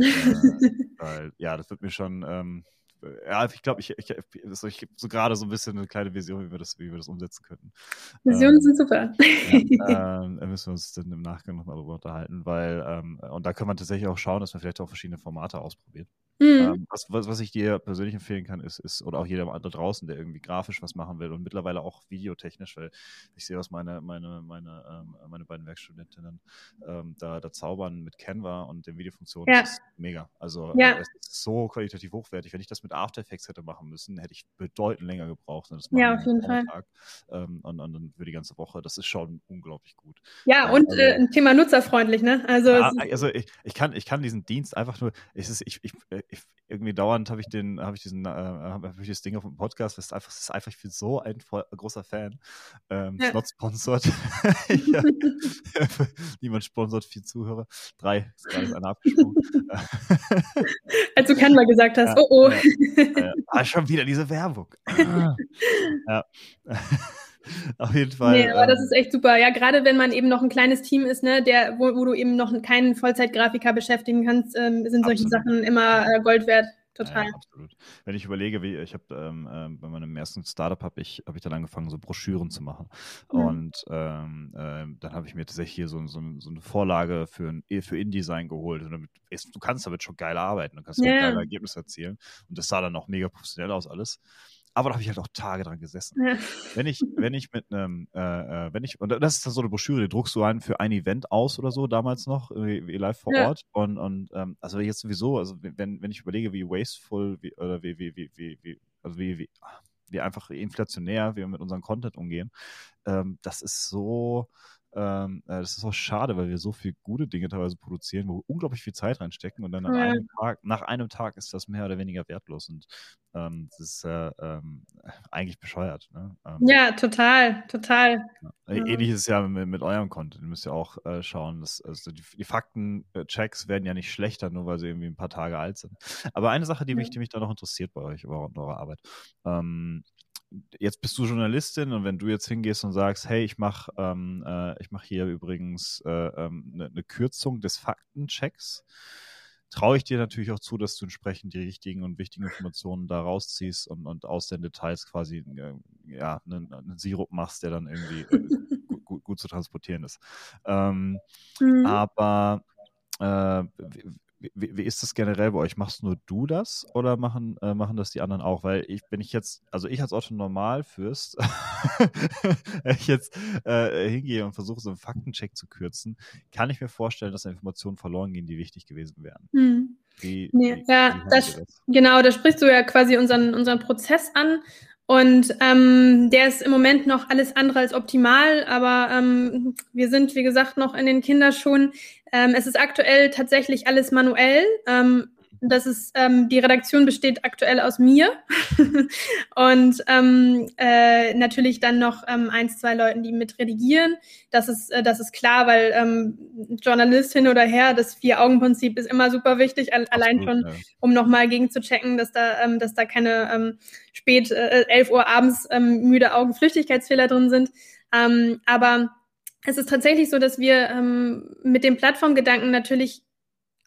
weil, ja, das wird mir schon, ähm, ja, ich glaube, ich, ich, so, ich so gerade so ein bisschen eine kleine Vision, wie wir das, wie wir das umsetzen könnten. Visionen ähm, sind super. Ja, ähm, müssen wir uns dann im Nachgang nochmal darüber unterhalten, weil, ähm, und da kann man tatsächlich auch schauen, dass man vielleicht auch verschiedene Formate ausprobiert. Mhm. Ähm, was, was, was ich dir persönlich empfehlen kann, ist, ist, oder auch jeder andere draußen, der irgendwie grafisch was machen will und mittlerweile auch videotechnisch, weil ich sehe, was meine, meine, meine, ähm, meine beiden Werkstudentinnen ähm, da, da zaubern mit Canva und den Videofunktionen. Ja. Das ist mega. Also ja. es ist so qualitativ hochwertig. Wenn ich das mit After Effects hätte machen müssen, hätte ich bedeutend länger gebraucht. ja, auf jeden Fall. Tag, ähm, und, und, dann für die ganze Woche. Das ist schon unglaublich gut. Ja, und also, äh, ein Thema nutzerfreundlich, ne? Also, ja, also ich, ich, kann, ich kann diesen Dienst einfach nur, es ist, ich, ich, ich irgendwie dauernd habe ich den, habe ich diesen, äh, habe ich das Ding auf dem Podcast, das ist einfach, das ist einfach, ich bin so ein voll, großer Fan. Ähm, ja. Not sponsored. Niemand sponsort, vier Zuhörer. Drei, ist gerade einer abgesprungen. Als du Canva gesagt hast, ja, oh oh. Ja, ah, schon wieder diese Werbung. Ah. ja. Auf jeden Fall. Nee, aber ähm, das ist echt super. Ja, gerade wenn man eben noch ein kleines Team ist, ne, der, wo, wo du eben noch keinen Vollzeitgrafiker beschäftigen kannst, ähm, sind solche absolut. Sachen immer äh, Gold wert. Total. Ja, absolut. Wenn ich überlege, wie ich habe ähm, äh, bei meinem ersten Startup habe ich habe ich dann angefangen so Broschüren zu machen mhm. und ähm, äh, dann habe ich mir tatsächlich hier so, so, so eine Vorlage für ein, für InDesign geholt und damit, du kannst damit schon geil arbeiten, du kannst ja. geile Ergebnisse erzielen und das sah dann auch mega professionell aus alles aber da habe ich halt auch Tage dran gesessen. Ja. Wenn ich, wenn ich mit einem, äh, äh, wenn ich, und das ist dann so eine Broschüre, die druckst du ein für ein Event aus oder so, damals noch, live vor ja. Ort. Und, und ähm, also jetzt sowieso, also wenn, wenn ich überlege, wie wasteful, wie, oder wie, wie, wie, wie, wie also wie, wie, wie einfach inflationär wir mit unserem Content umgehen, ähm, das ist so, ähm, äh, das ist auch schade, weil wir so viele gute Dinge teilweise produzieren, wo wir unglaublich viel Zeit reinstecken und dann nach, ja. einem, Tag, nach einem Tag ist das mehr oder weniger wertlos und ähm, das ist äh, ähm, eigentlich bescheuert. Ne? Ähm, ja, total, total. Ja. Ähnlich ist es ja mit, mit, eurem Content. Ihr müsst ja auch äh, schauen, dass also die, die Faktenchecks werden ja nicht schlechter, nur weil sie irgendwie ein paar Tage alt sind. Aber eine Sache, die mich, die mich da noch interessiert bei euch, bei eurer Arbeit, ähm, jetzt bist du Journalistin und wenn du jetzt hingehst und sagst, hey, ich mache ähm, äh, ich hier übrigens eine äh, ähm, ne, ne Kürzung des Faktenchecks, traue ich dir natürlich auch zu, dass du entsprechend die richtigen und wichtigen Informationen da rausziehst und, und aus den Details quasi äh, ja, einen, einen, Sirup machst, der dann irgendwie äh, gut, gut, gut, zu transportieren ist. Ähm, mhm. Aber äh, wie, wie, ist das generell bei euch? Machst nur du das oder machen, äh, machen das die anderen auch? Weil ich, wenn ich jetzt, also ich als Otto Normalfürst, ich jetzt äh, hingehe und versuche, so einen Faktencheck zu kürzen, kann ich mir vorstellen, dass da Informationen verloren gehen, die wichtig gewesen wären. Hm. Wie, nee, ja, das, das? genau, da sprichst du ja quasi unseren, unseren Prozess an. Und ähm, der ist im Moment noch alles andere als optimal, aber ähm, wir sind, wie gesagt, noch in den Kinderschuhen. Ähm, es ist aktuell tatsächlich alles manuell. Ähm, das ist, ähm, die Redaktion besteht aktuell aus mir und ähm, äh, natürlich dann noch ähm, eins, zwei Leuten, die mit redigieren. Das ist, äh, das ist klar, weil ähm, Journalistin oder Herr, das Vier-Augen-Prinzip ist immer super wichtig, allein schon, ja. um nochmal gegen zu checken, dass da, ähm, dass da keine ähm, spät äh, 11 Uhr abends ähm, müde Augen Flüchtigkeitsfehler drin sind. Ähm, aber es ist tatsächlich so, dass wir ähm, mit dem Plattformgedanken natürlich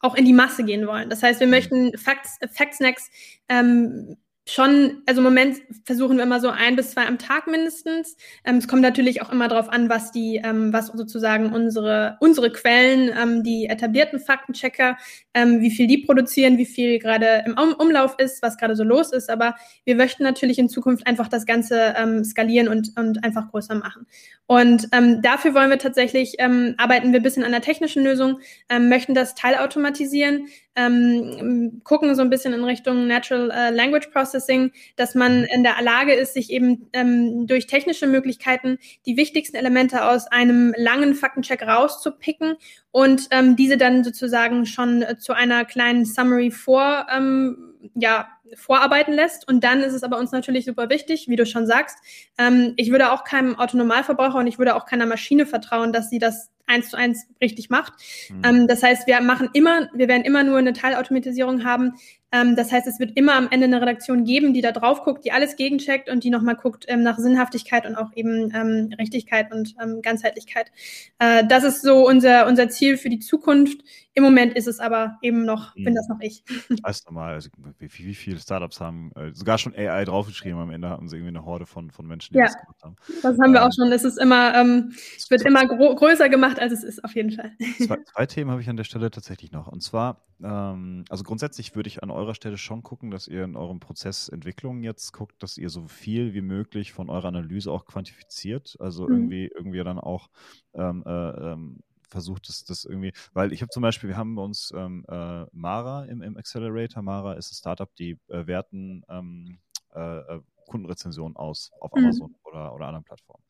auch in die Masse gehen wollen. Das heißt, wir mhm. möchten Facts, Factsnacks ähm, schon, also im Moment versuchen wir immer so ein bis zwei am Tag mindestens. Ähm, es kommt natürlich auch immer darauf an, was die, ähm, was sozusagen unsere, unsere Quellen, ähm, die etablierten Faktenchecker, ähm, wie viel die produzieren, wie viel gerade im um Umlauf ist, was gerade so los ist. Aber wir möchten natürlich in Zukunft einfach das Ganze ähm, skalieren und, und einfach größer machen. Und ähm, dafür wollen wir tatsächlich, arbeiten wir ein bisschen an der technischen Lösung, möchten das teilautomatisieren, ähm, gucken so ein bisschen in Richtung Natural äh, Language Processing, dass man in der Lage ist, sich eben ähm, durch technische Möglichkeiten die wichtigsten Elemente aus einem langen Faktencheck rauszupicken und ähm, diese dann sozusagen schon äh, zu einer kleinen Summary vor, ähm, ja, vorarbeiten lässt. Und dann ist es aber uns natürlich super wichtig, wie du schon sagst. Ähm, ich würde auch keinem Autonomalverbraucher und ich würde auch keiner Maschine vertrauen, dass sie das eins zu eins richtig macht. Mhm. Ähm, das heißt, wir machen immer, wir werden immer nur eine Teilautomatisierung haben. Ähm, das heißt, es wird immer am Ende eine Redaktion geben, die da drauf guckt, die alles gegencheckt und die nochmal guckt ähm, nach Sinnhaftigkeit und auch eben ähm, Richtigkeit und ähm, Ganzheitlichkeit. Äh, das ist so unser, unser Ziel für die Zukunft. Im Moment ist es aber eben noch, mhm. bin das noch ich. Weißt du mal, also wie, wie viele Startups haben äh, sogar schon AI draufgeschrieben, am Ende haben sie irgendwie eine Horde von, von Menschen, die ja, das gemacht haben. Das haben wir auch ähm, schon. Es ist immer, ähm, es wird immer größer gemacht, als es ist, auf jeden Fall. Zwei, zwei Themen habe ich an der Stelle tatsächlich noch. Und zwar, ähm, also grundsätzlich würde ich an eurer Stelle schon gucken, dass ihr in eurem Prozess Entwicklung jetzt guckt, dass ihr so viel wie möglich von eurer Analyse auch quantifiziert. Also mhm. irgendwie, irgendwie dann auch ähm, äh, ähm, versucht, das, das irgendwie, weil ich habe zum Beispiel, wir haben bei uns ähm, äh, Mara im, im Accelerator. Mara ist ein Startup, die äh, werten ähm, äh, äh Kundenrezensionen aus auf mhm. Amazon oder, oder anderen Plattformen.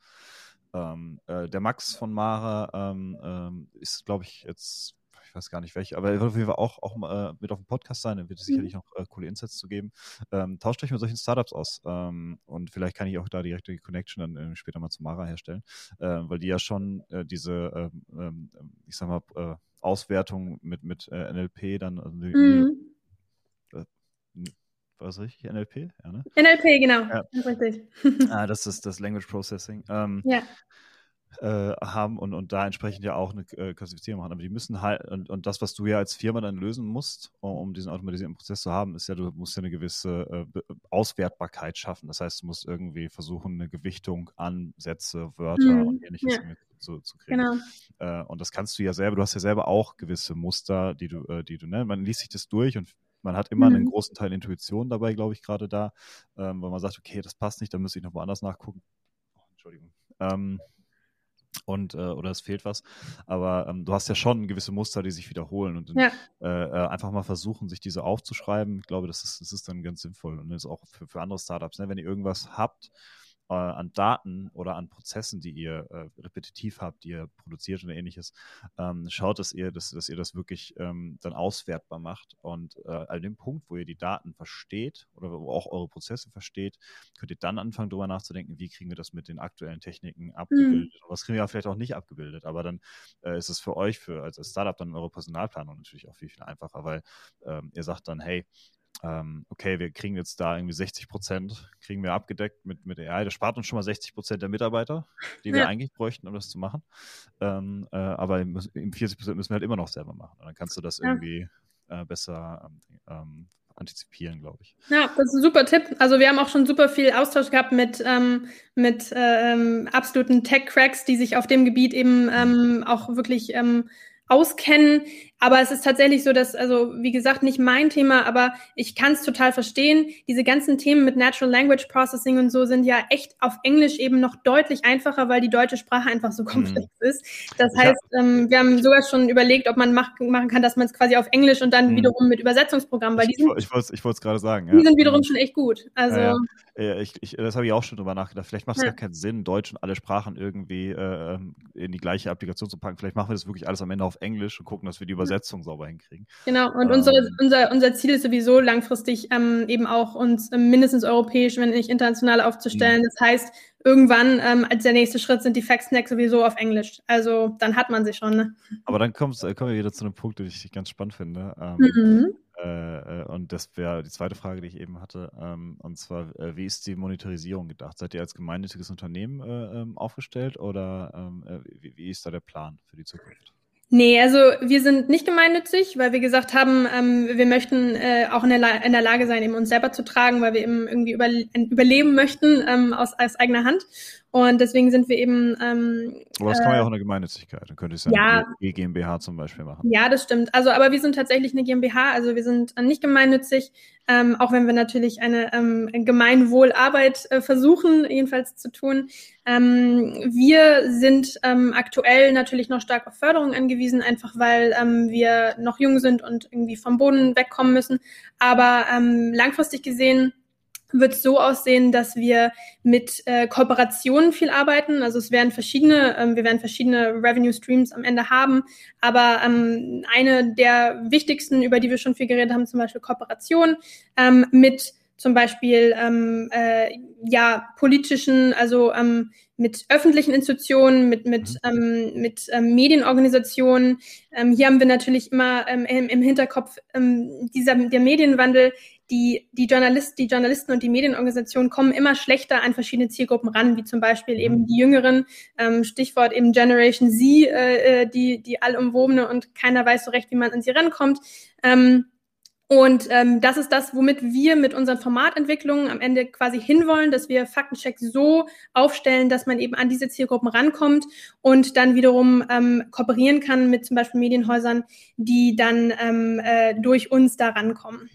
Ähm, äh, der Max von Mara ähm, ähm, ist, glaube ich, jetzt ich weiß gar nicht welche, aber er wird auf jeden Fall auch, auch äh, mit auf dem Podcast sein, dann wird es mhm. sicherlich noch äh, coole Insights zu geben. Ähm, tauscht euch mit solchen Startups aus ähm, und vielleicht kann ich auch da direkt die Connection dann äh, später mal zu Mara herstellen, äh, weil die ja schon äh, diese, ähm, ähm, ich sag mal, äh, Auswertung mit, mit NLP dann, also mhm. War das richtig? NLP? Ja, ne? NLP, genau. Ja. Das richtig. ah, das ist das Language Processing. Ähm, ja äh, haben und, und da entsprechend ja auch eine äh, Klassifizierung machen. Aber die müssen halt, und, und das, was du ja als Firma dann lösen musst, um, um diesen automatisierten Prozess zu haben, ist ja, du musst ja eine gewisse äh, Auswertbarkeit schaffen. Das heißt, du musst irgendwie versuchen, eine Gewichtung an Sätze, Wörter mhm. und ähnliches ja. zu, zu kriegen. Genau. Und das kannst du ja selber, du hast ja selber auch gewisse Muster, die du, die du, ne, man liest sich das durch und man hat immer mhm. einen großen Teil Intuition dabei, glaube ich, gerade da, ähm, weil man sagt, okay, das passt nicht, dann müsste ich noch woanders nachgucken. Oh, Entschuldigung. Ähm, und äh, oder es fehlt was. Aber ähm, du hast ja schon gewisse Muster, die sich wiederholen und ja. äh, äh, einfach mal versuchen, sich diese aufzuschreiben. Ich glaube, das ist, das ist dann ganz sinnvoll und das ist auch für, für andere Startups. Ne? Wenn ihr irgendwas habt, äh, an Daten oder an Prozessen, die ihr äh, repetitiv habt, die ihr produziert oder ähnliches, ähm, schaut, dass ihr das, dass ihr das wirklich ähm, dann auswertbar macht. Und äh, an dem Punkt, wo ihr die Daten versteht oder wo auch eure Prozesse versteht, könnt ihr dann anfangen, darüber nachzudenken, wie kriegen wir das mit den aktuellen Techniken abgebildet. Mhm. Was kriegen wir vielleicht auch nicht abgebildet, aber dann äh, ist es für euch, für als Startup, dann eure Personalplanung natürlich auch viel, viel einfacher, weil ähm, ihr sagt dann, hey, ähm, okay, wir kriegen jetzt da irgendwie 60 Prozent, kriegen wir abgedeckt mit, mit AI. Das spart uns schon mal 60 Prozent der Mitarbeiter, die wir ja. eigentlich bräuchten, um das zu machen. Ähm, äh, aber im 40 Prozent müssen wir halt immer noch selber machen. Und dann kannst du das ja. irgendwie äh, besser ähm, antizipieren, glaube ich. Ja, das ist ein super Tipp. Also wir haben auch schon super viel Austausch gehabt mit, ähm, mit äh, ähm, absoluten Tech-Cracks, die sich auf dem Gebiet eben ähm, auch wirklich ähm, auskennen. Aber es ist tatsächlich so, dass, also wie gesagt, nicht mein Thema, aber ich kann es total verstehen. Diese ganzen Themen mit Natural Language Processing und so sind ja echt auf Englisch eben noch deutlich einfacher, weil die deutsche Sprache einfach so mhm. komplex mhm. ist. Das heißt, ja. ähm, wir haben sogar schon überlegt, ob man mach, machen kann, dass man es quasi auf Englisch und dann mhm. wiederum mit Übersetzungsprogramm, weil die sind, ich, wollte ich es gerade sagen. Ja. Die sind wiederum schon echt gut. Also ja, ich, ich, das habe ich auch schon drüber nachgedacht. Vielleicht macht es ja. gar keinen Sinn, Deutsch und alle Sprachen irgendwie äh, ähm, in die gleiche Applikation zu packen. Vielleicht machen wir das wirklich alles am Ende auf Englisch und gucken, dass wir die Übersetzung sauber hinkriegen. Genau, und ähm, unser, unser, unser Ziel ist sowieso langfristig ähm, eben auch uns ähm, mindestens europäisch, wenn nicht international aufzustellen. Mhm. Das heißt, irgendwann ähm, als der nächste Schritt sind die Factsnacks sowieso auf Englisch. Also dann hat man sie schon. Ne? Aber dann kommst, äh, kommen wir wieder zu einem Punkt, den ich ganz spannend finde. Ähm, mhm. Äh, äh, und das wäre die zweite Frage, die ich eben hatte. Ähm, und zwar, äh, wie ist die Monetarisierung gedacht? Seid ihr als gemeinnütziges Unternehmen äh, ähm, aufgestellt oder ähm, äh, wie, wie, ist da der Plan für die Zukunft? Nee, also wir sind nicht gemeinnützig, weil wir gesagt haben, ähm, wir möchten äh, auch in der, in der, Lage sein, eben uns selber zu tragen, weil wir eben irgendwie über überleben möchten ähm, aus, aus eigener Hand. Und deswegen sind wir eben. Ähm, aber das kann man ja auch in der Gemeinnützigkeit. Dann könnte ich es ja eine GmbH zum Beispiel machen. Ja, das stimmt. Also, aber wir sind tatsächlich eine GmbH. Also wir sind nicht gemeinnützig, ähm, auch wenn wir natürlich eine ähm, Gemeinwohlarbeit äh, versuchen, jedenfalls zu tun. Ähm, wir sind ähm, aktuell natürlich noch stark auf Förderung angewiesen, einfach weil ähm, wir noch jung sind und irgendwie vom Boden wegkommen müssen. Aber ähm, langfristig gesehen wird es so aussehen, dass wir mit äh, Kooperationen viel arbeiten. Also es werden verschiedene, ähm, wir werden verschiedene Revenue Streams am Ende haben. Aber ähm, eine der wichtigsten, über die wir schon viel geredet haben, zum Beispiel Kooperation ähm, mit zum Beispiel ähm, äh, ja politischen, also ähm, mit öffentlichen Institutionen, mit mit ähm, mit ähm, Medienorganisationen. Ähm, hier haben wir natürlich immer ähm, im, im Hinterkopf ähm, dieser der Medienwandel die, die, Journalist, die Journalisten und die Medienorganisationen kommen immer schlechter an verschiedene Zielgruppen ran, wie zum Beispiel eben mhm. die Jüngeren, ähm, Stichwort eben Generation Z, äh, äh, die, die allumwobene und keiner weiß so recht, wie man an sie rankommt. Ähm, und ähm, das ist das, womit wir mit unseren Formatentwicklungen am Ende quasi hinwollen, dass wir Faktencheck so aufstellen, dass man eben an diese Zielgruppen rankommt und dann wiederum ähm, kooperieren kann mit zum Beispiel Medienhäusern, die dann ähm, äh, durch uns da rankommen.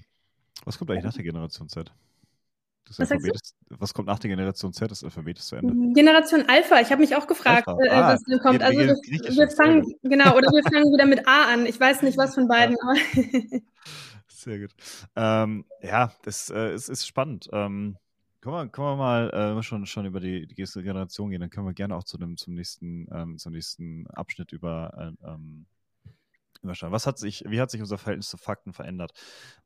Was kommt eigentlich nach der Generation Z? Das was, ist, was kommt nach der Generation Z? Das Alphabet ist zu Ende. Generation Alpha. Ich habe mich auch gefragt, äh, ah, was dann kommt. Also das, wir fangen, genau, oder wir fangen wieder mit A an. Ich weiß nicht, was von beiden. Ja. Sehr gut. Ähm, ja, das äh, es ist spannend. Ähm, können, wir, können wir mal äh, schon, schon über die, die nächste Generation gehen, dann können wir gerne auch zu dem, zum, nächsten, ähm, zum nächsten Abschnitt über äh, ähm, überschauen. Was hat sich, wie hat sich unser Verhältnis zu Fakten verändert?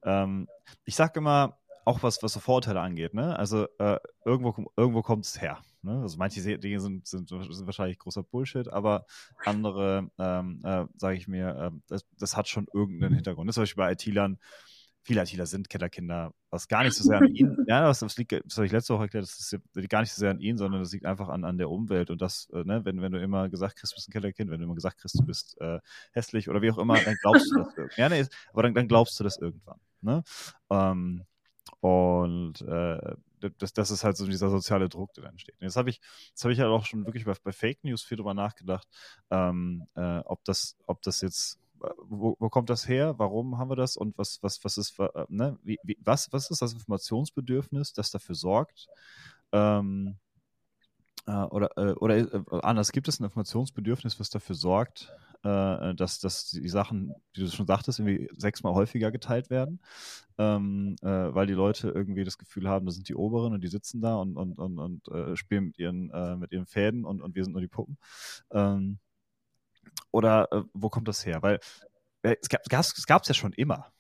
Ähm, ich sage immer, auch was, was so Vorurteile angeht, ne? Also äh, irgendwo, irgendwo kommt es her. Ne? Also manche Dinge sind, sind, sind, wahrscheinlich großer Bullshit, aber andere, ähm, äh, sage ich mir, äh, das, das, hat schon irgendeinen Hintergrund. Das ist zum Beispiel bei IT-Lern viele ITler sind Kellerkinder, was gar nicht so sehr an ihnen, ja, das, liegt, das habe ich letzte Woche erklärt, das ist gar nicht so sehr an ihnen, sondern das liegt einfach an, an der Umwelt und das, äh, ne, wenn, wenn du immer gesagt kriegst, du bist ein Kellerkind, wenn du immer gesagt kriegst, du bist äh, hässlich oder wie auch immer, dann glaubst du das, ja, nee, aber dann, dann glaubst du das irgendwann, ne, ähm, und äh, das, das ist halt so dieser soziale Druck, der entsteht. Und jetzt habe ich, jetzt habe ich halt auch schon wirklich bei, bei Fake News viel drüber nachgedacht, ähm, äh, ob das, ob das jetzt wo, wo, kommt das her? Warum haben wir das? Und was, was, was ist, äh, ne? Wie, wie, was, was ist das Informationsbedürfnis, das dafür sorgt? Ähm, äh, oder äh, oder äh, anders, gibt es ein Informationsbedürfnis, was dafür sorgt, äh, dass, dass die Sachen, wie du schon sagtest, irgendwie sechsmal häufiger geteilt werden, ähm, äh, weil die Leute irgendwie das Gefühl haben, das sind die Oberen und die sitzen da und, und, und, und spielen mit ihren, mit ihren Fäden und, und wir sind nur die Puppen. Ähm, oder äh, wo kommt das her? Weil äh, es gab es gab's ja schon immer.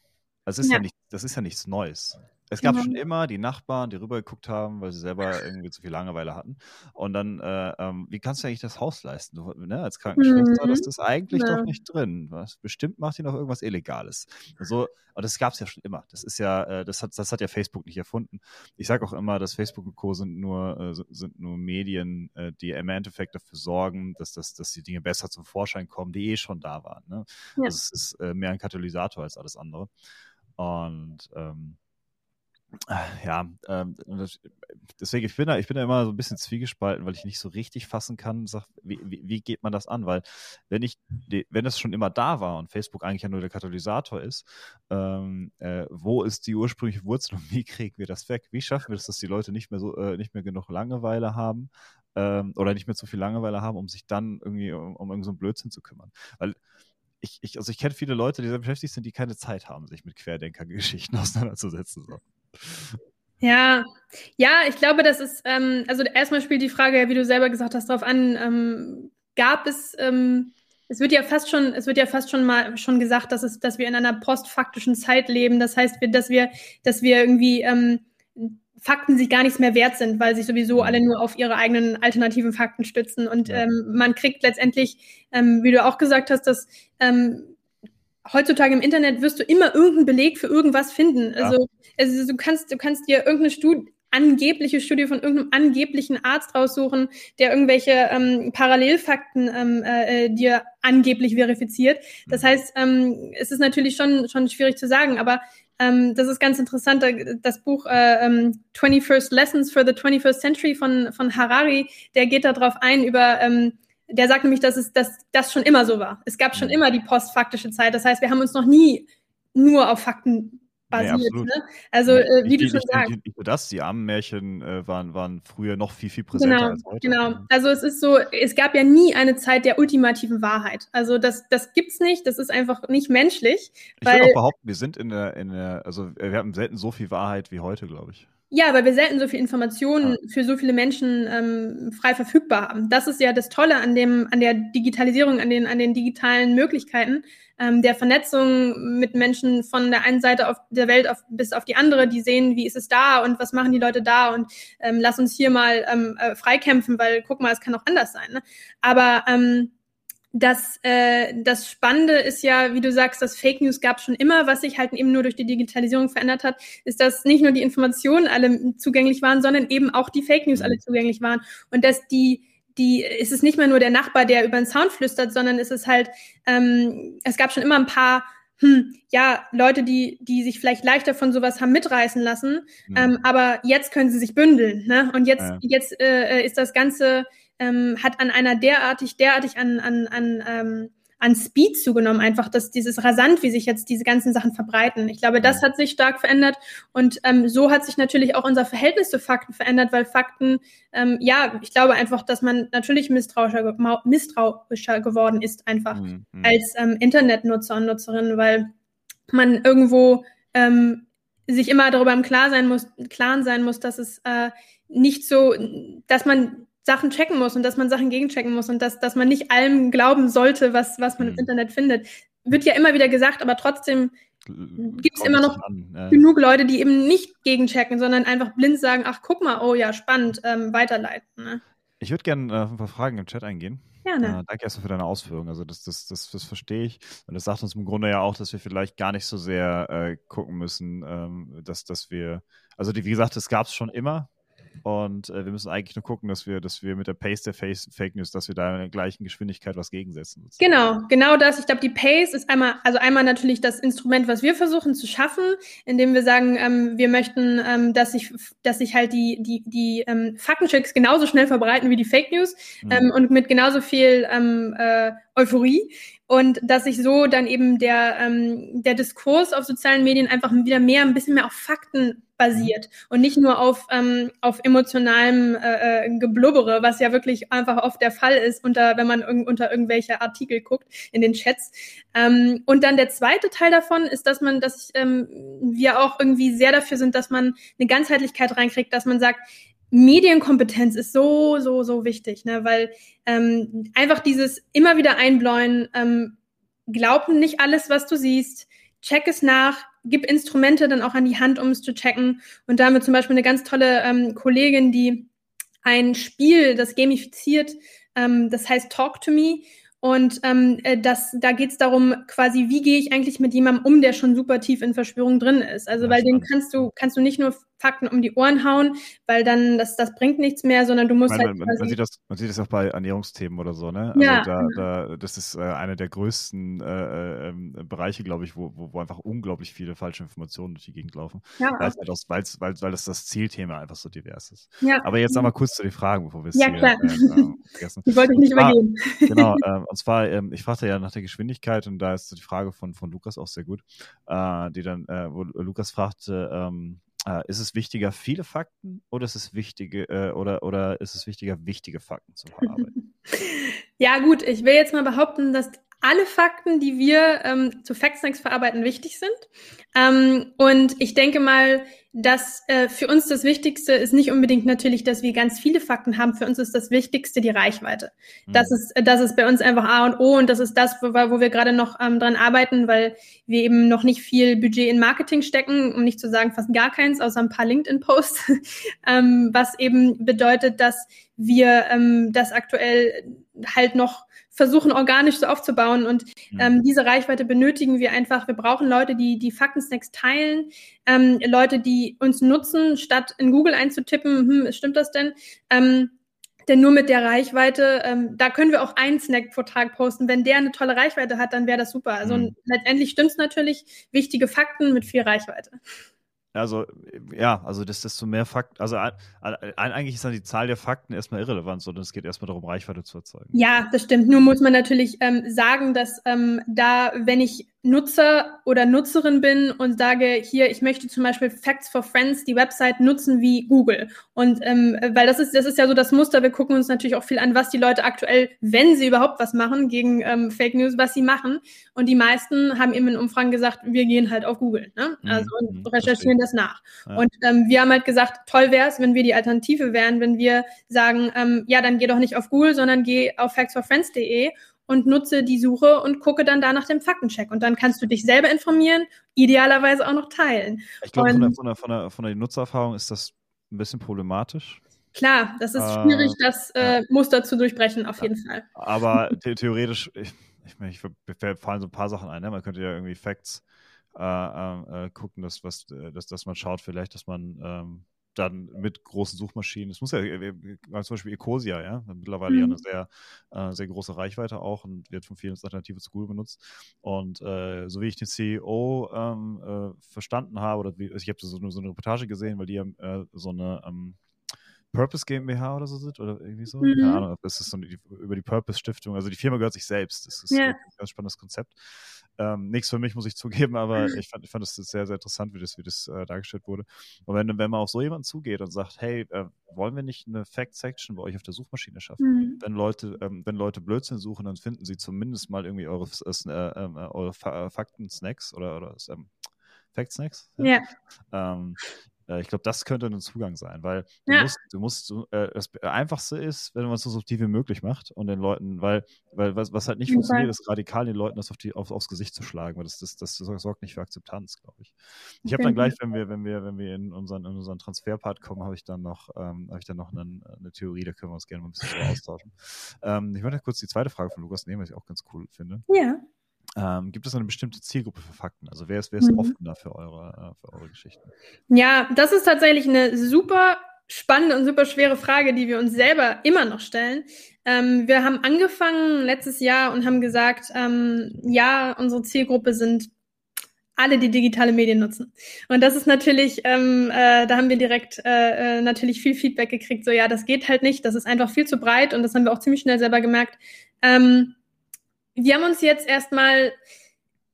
Das ist ja. ja nicht, das ist ja nichts Neues. Es gab mhm. schon immer die Nachbarn, die rübergeguckt haben, weil sie selber irgendwie zu viel Langeweile hatten. Und dann, äh, ähm, wie kannst du eigentlich das Haus leisten? Du, ne, als Krankenschwester, mhm. das ist eigentlich ja. doch nicht drin. Was? Bestimmt macht ihr noch irgendwas Illegales. So, und das gab es ja schon immer. Das ist ja, äh, das hat, das hat ja Facebook nicht erfunden. Ich sage auch immer, dass Facebook und Co. sind nur, äh, sind nur Medien, äh, die im Endeffekt dafür sorgen, dass, das, dass die Dinge besser zum Vorschein kommen, die eh schon da waren. Ne? Ja. Also es ist äh, mehr ein Katalysator als alles andere. Und ähm, ja, ähm, deswegen, ich bin, da, ich bin da immer so ein bisschen zwiegespalten, weil ich nicht so richtig fassen kann, sag, wie, wie, wie, geht man das an? Weil wenn ich, wenn es schon immer da war und Facebook eigentlich ja nur der Katalysator ist, ähm, äh, wo ist die ursprüngliche Wurzel und wie kriegen wir das weg? Wie schaffen wir das, dass die Leute nicht mehr so, äh, nicht mehr genug Langeweile haben ähm, oder nicht mehr so viel Langeweile haben, um sich dann irgendwie um, um irgendeinen so Blödsinn zu kümmern? Weil ich, ich, also ich kenne viele Leute, die sehr beschäftigt sind, die keine Zeit haben, sich mit Querdenker-Geschichten auseinanderzusetzen. So. Ja, ja, ich glaube, das ist, ähm, also erstmal spielt die Frage, wie du selber gesagt hast, darauf an, ähm, gab es, ähm, es wird ja fast schon, es wird ja fast schon mal schon gesagt, dass es, dass wir in einer postfaktischen Zeit leben. Das heißt, dass wir, dass wir irgendwie ähm, Fakten sich gar nichts mehr wert sind, weil sich sowieso alle nur auf ihre eigenen alternativen Fakten stützen. Und ähm, man kriegt letztendlich, ähm, wie du auch gesagt hast, dass heutzutage im Internet wirst du immer irgendeinen Beleg für irgendwas finden. Ja. Also, also du kannst, du kannst dir irgendeine Studie, angebliche Studie von irgendeinem angeblichen Arzt raussuchen, der irgendwelche ähm, Parallelfakten ähm, äh, dir angeblich verifiziert. Das mhm. heißt, ähm, es ist natürlich schon, schon schwierig zu sagen, aber ähm, das ist ganz interessant. Das Buch äh, ähm, 21st Lessons for the 21st Century von, von Harari, der geht darauf ein über ähm, der sagt nämlich, dass es dass das schon immer so war. Es gab schon mhm. immer die postfaktische Zeit. Das heißt, wir haben uns noch nie nur auf Fakten basiert. Nee, ne? Also, äh, wie ich, du schon ich, sagst. Nicht nur das, die armen Märchen äh, waren, waren früher noch viel, viel präsenter genau, als heute. Genau, also es ist so, es gab ja nie eine Zeit der ultimativen Wahrheit. Also das, das gibt's nicht, das ist einfach nicht menschlich. Ich würde auch behaupten, wir sind in der, in der, also wir haben selten so viel Wahrheit wie heute, glaube ich. Ja, weil wir selten so viel Informationen für so viele Menschen ähm, frei verfügbar haben. Das ist ja das Tolle an dem, an der Digitalisierung, an den, an den digitalen Möglichkeiten, ähm, der Vernetzung mit Menschen von der einen Seite auf der Welt auf, bis auf die andere, die sehen, wie ist es da und was machen die Leute da und ähm, lass uns hier mal ähm, äh, freikämpfen, weil guck mal, es kann auch anders sein. Ne? Aber ähm, das, äh, das Spannende ist ja, wie du sagst, das Fake News gab schon immer, was sich halt eben nur durch die Digitalisierung verändert hat, ist, dass nicht nur die Informationen alle zugänglich waren, sondern eben auch die Fake News alle mhm. zugänglich waren. Und dass die, die, ist es nicht mehr nur der Nachbar, der über den Sound flüstert, sondern es ist halt, ähm, es gab schon immer ein paar hm, ja, Leute, die, die sich vielleicht leichter von sowas haben mitreißen lassen, mhm. ähm, aber jetzt können sie sich bündeln, ne? Und jetzt, ja. jetzt äh, ist das Ganze ähm, hat an einer derartig, derartig an, an, an, ähm, an Speed zugenommen, einfach, dass dieses rasant, wie sich jetzt diese ganzen Sachen verbreiten. Ich glaube, das hat sich stark verändert und ähm, so hat sich natürlich auch unser Verhältnis zu Fakten verändert, weil Fakten, ähm, ja, ich glaube einfach, dass man natürlich misstrauischer, misstrauischer geworden ist, einfach mhm. als ähm, Internetnutzer und Nutzerin, weil man irgendwo ähm, sich immer darüber im Klar sein muss, Klaren sein muss, dass es äh, nicht so, dass man Sachen checken muss und dass man Sachen gegenchecken muss und dass, dass man nicht allem glauben sollte, was, was man mhm. im Internet findet. Wird ja immer wieder gesagt, aber trotzdem gibt es immer noch ja. genug Leute, die eben nicht gegenchecken, sondern einfach blind sagen, ach guck mal, oh ja, spannend, ähm, weiterleiten. Ne? Ich würde gerne äh, auf ein paar Fragen im Chat eingehen. Gerne. Äh, danke erstmal für deine Ausführungen. Also das, das, das, das verstehe ich. Und das sagt uns im Grunde ja auch, dass wir vielleicht gar nicht so sehr äh, gucken müssen, ähm, dass, dass wir, also die, wie gesagt, das gab es schon immer, und äh, wir müssen eigentlich nur gucken, dass wir, dass wir mit der Pace der Fake News, dass wir da in der gleichen Geschwindigkeit was gegensetzen. Sozusagen. Genau, genau das. Ich glaube, die Pace ist einmal, also einmal natürlich das Instrument, was wir versuchen zu schaffen, indem wir sagen, ähm, wir möchten, ähm, dass sich, dass sich halt die, die, die ähm, Faktenchecks genauso schnell verbreiten wie die Fake News mhm. ähm, und mit genauso viel ähm, äh, Euphorie und dass sich so dann eben der, ähm, der Diskurs auf sozialen Medien einfach wieder mehr, ein bisschen mehr auf Fakten basiert und nicht nur auf, ähm, auf emotionalem äh, äh, Geblubbere, was ja wirklich einfach oft der Fall ist, unter, wenn man irg unter irgendwelche Artikel guckt in den Chats. Ähm, und dann der zweite Teil davon ist, dass man, dass ähm, wir auch irgendwie sehr dafür sind, dass man eine Ganzheitlichkeit reinkriegt, dass man sagt, Medienkompetenz ist so, so, so wichtig, ne? weil ähm, einfach dieses immer wieder einbläuen, ähm, glaub nicht alles, was du siehst, check es nach, gib Instrumente dann auch an die Hand, um es zu checken. Und da haben wir zum Beispiel eine ganz tolle ähm, Kollegin, die ein Spiel, das gamifiziert, ähm, das heißt Talk to Me. Und ähm, äh, das, da geht es darum, quasi, wie gehe ich eigentlich mit jemandem um, der schon super tief in Verschwörung drin ist. Also, weil den kannst du, kannst du nicht nur Fakten um die Ohren hauen, weil dann das, das bringt nichts mehr, sondern du musst meine, halt. Man, man, sieht das, man sieht das auch bei Ernährungsthemen oder so, ne? Also ja, da, da, das ist äh, einer der größten äh, äh, Bereiche, glaube ich, wo, wo, wo, einfach unglaublich viele falsche Informationen durch die Gegend laufen. Ja. Weil's halt aus, weil's, weil, weil das, das Zielthema einfach so divers ist. Ja. Aber jetzt nochmal kurz zu den Fragen, bevor wir es ja, hier klar. Äh, vergessen. Die wollte ich nicht zwar, übergehen. Genau, ähm, und zwar, ähm, ich fragte ja nach der Geschwindigkeit und da ist so die Frage von, von Lukas auch sehr gut, äh, die dann, äh, wo Lukas fragte, ähm, äh, ist es wichtiger, viele Fakten oder ist es wichtige äh, oder, oder ist es wichtiger, wichtige Fakten zu verarbeiten? ja, gut, ich will jetzt mal behaupten, dass alle Fakten, die wir ähm, zu Factsnacks verarbeiten, wichtig sind. Ähm, und ich denke mal, dass äh, für uns das Wichtigste ist nicht unbedingt natürlich, dass wir ganz viele Fakten haben. Für uns ist das Wichtigste die Reichweite. Mhm. Das ist das ist bei uns einfach A und O und das ist das, wo, wo wir gerade noch ähm, dran arbeiten, weil wir eben noch nicht viel Budget in Marketing stecken, um nicht zu sagen fast gar keins, außer ein paar LinkedIn-Posts, ähm, was eben bedeutet, dass wir ähm, das aktuell halt noch versuchen, organisch so aufzubauen. Und mhm. ähm, diese Reichweite benötigen wir einfach. Wir brauchen Leute, die die Fakten-Snacks teilen, ähm, Leute, die uns nutzen, statt in Google einzutippen, hm, stimmt das denn? Ähm, denn nur mit der Reichweite, ähm, da können wir auch einen Snack pro Tag posten. Wenn der eine tolle Reichweite hat, dann wäre das super. Also mhm. letztendlich stimmt es natürlich, wichtige Fakten mit viel Reichweite. Also, ja, also das, desto mehr Fakten, also eigentlich ist dann die Zahl der Fakten erstmal irrelevant, sondern es geht erstmal darum, Reichweite zu erzeugen. Ja, das stimmt. Nur muss man natürlich ähm, sagen, dass ähm, da, wenn ich Nutzer oder Nutzerin bin und sage, hier, ich möchte zum Beispiel Facts for Friends, die Website nutzen wie Google. Und ähm, weil das ist, das ist ja so das Muster, wir gucken uns natürlich auch viel an, was die Leute aktuell, wenn sie überhaupt was machen gegen ähm, Fake News, was sie machen. Und die meisten haben eben in Umfragen gesagt, wir gehen halt auf Google. Ne? Mhm, also mhm, und recherchieren das nach. Ja. Und ähm, wir haben halt gesagt, toll wäre es, wenn wir die Alternative wären, wenn wir sagen, ähm, ja, dann geh doch nicht auf Google, sondern geh auf factsforfriends.de und nutze die Suche und gucke dann da nach dem Faktencheck. Und dann kannst du dich selber informieren, idealerweise auch noch teilen. Ich glaube, von der, von, von, von der Nutzererfahrung ist das ein bisschen problematisch. Klar, das ist äh, schwierig, das äh, Muster zu durchbrechen, auf ja. jeden Fall. Aber the theoretisch, ich, ich, ich, mir fallen so ein paar Sachen ein. Ne? Man könnte ja irgendwie Facts äh, äh, äh gucken, dass, was, äh, dass, dass man schaut, vielleicht, dass man ähm, dann mit großen Suchmaschinen. Es muss ja, äh, zum Beispiel Ecosia, ja, mittlerweile mhm. ja eine sehr, äh, sehr große Reichweite auch und wird von vielen als Alternative zu Google benutzt. Und äh, so wie ich den CEO ähm, äh, verstanden habe, oder wie, also ich habe so, so, eine Reportage gesehen, weil die haben äh, so eine ähm, Purpose GmbH oder so sind oder irgendwie so. Mhm. Keine Ahnung, das ist so eine, über die Purpose Stiftung. Also die Firma gehört sich selbst. Das ist ja. ein ganz spannendes Konzept. Ähm, nichts für mich, muss ich zugeben, aber ich fand, ich fand das sehr, sehr interessant, wie das, wie das äh, dargestellt wurde. Und wenn, wenn man auf so jemanden zugeht und sagt, hey, äh, wollen wir nicht eine Fact-Section bei euch auf der Suchmaschine schaffen? Mhm. Wenn Leute, ähm, wenn Leute Blödsinn suchen, dann finden sie zumindest mal irgendwie eure, äh, ähm, äh, eure Fa Fakten-Snacks oder, oder ähm, Fact-Snacks. Ja. ja. Ähm, Äh, ich glaube, das könnte ein Zugang sein, weil du ja. musst, du musst, äh, das Einfachste ist, wenn man es so subtil wie möglich macht und den Leuten, weil, weil was, was halt nicht funktioniert, ist radikal den Leuten das auf die, auf, aufs Gesicht zu schlagen, weil das, das, das sorgt nicht für Akzeptanz, glaube ich. Ich habe dann gleich, wenn wir, wenn wir, wenn wir in unseren, in unseren Transferpart kommen, habe ich dann noch, ähm, habe ich dann noch einen, eine Theorie, da können wir uns gerne mal ein bisschen austauschen. Ähm, ich möchte kurz die zweite Frage von Lukas nehmen, was ich auch ganz cool finde. Ja. Ähm, gibt es eine bestimmte Zielgruppe für Fakten? Also wer ist, wer ist mhm. offener für eure, äh, für eure Geschichten? Ja, das ist tatsächlich eine super spannende und super schwere Frage, die wir uns selber immer noch stellen. Ähm, wir haben angefangen letztes Jahr und haben gesagt, ähm, ja, unsere Zielgruppe sind alle, die digitale Medien nutzen. Und das ist natürlich, ähm, äh, da haben wir direkt äh, äh natürlich viel Feedback gekriegt, so ja, das geht halt nicht, das ist einfach viel zu breit und das haben wir auch ziemlich schnell selber gemerkt. Ähm, wir haben uns jetzt erstmal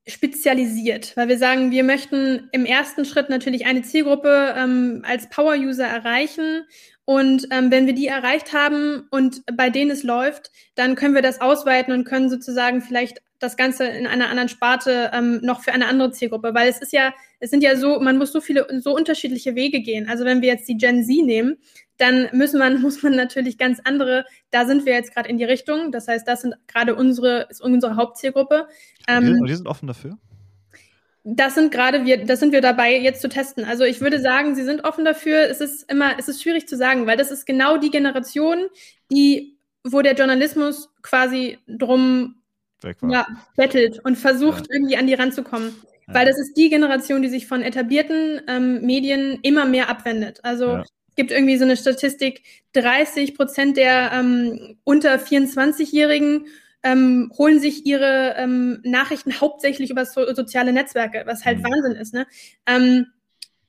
spezialisiert, weil wir sagen, wir möchten im ersten Schritt natürlich eine Zielgruppe ähm, als Power-User erreichen. Und ähm, wenn wir die erreicht haben und bei denen es läuft, dann können wir das ausweiten und können sozusagen vielleicht das Ganze in einer anderen Sparte ähm, noch für eine andere Zielgruppe, weil es ist ja, es sind ja so, man muss so viele, so unterschiedliche Wege gehen. Also wenn wir jetzt die Gen Z nehmen, dann müssen man, muss man natürlich ganz andere, da sind wir jetzt gerade in die Richtung. Das heißt, das sind gerade unsere, ist unsere Hauptzielgruppe. Ähm, die, die sind offen dafür? Das sind gerade wir, das sind wir dabei jetzt zu testen. Also ich würde sagen, sie sind offen dafür. Es ist immer, es ist schwierig zu sagen, weil das ist genau die Generation, die, wo der Journalismus quasi drum ja, bettelt und versucht, ja. irgendwie an die ranzukommen. Ja. Weil das ist die Generation, die sich von etablierten ähm, Medien immer mehr abwendet. Also ja. es gibt irgendwie so eine Statistik, 30 Prozent der ähm, unter 24-Jährigen ähm, holen sich ihre ähm, Nachrichten hauptsächlich über so, soziale Netzwerke, was halt mhm. Wahnsinn ist. Ne? Ähm,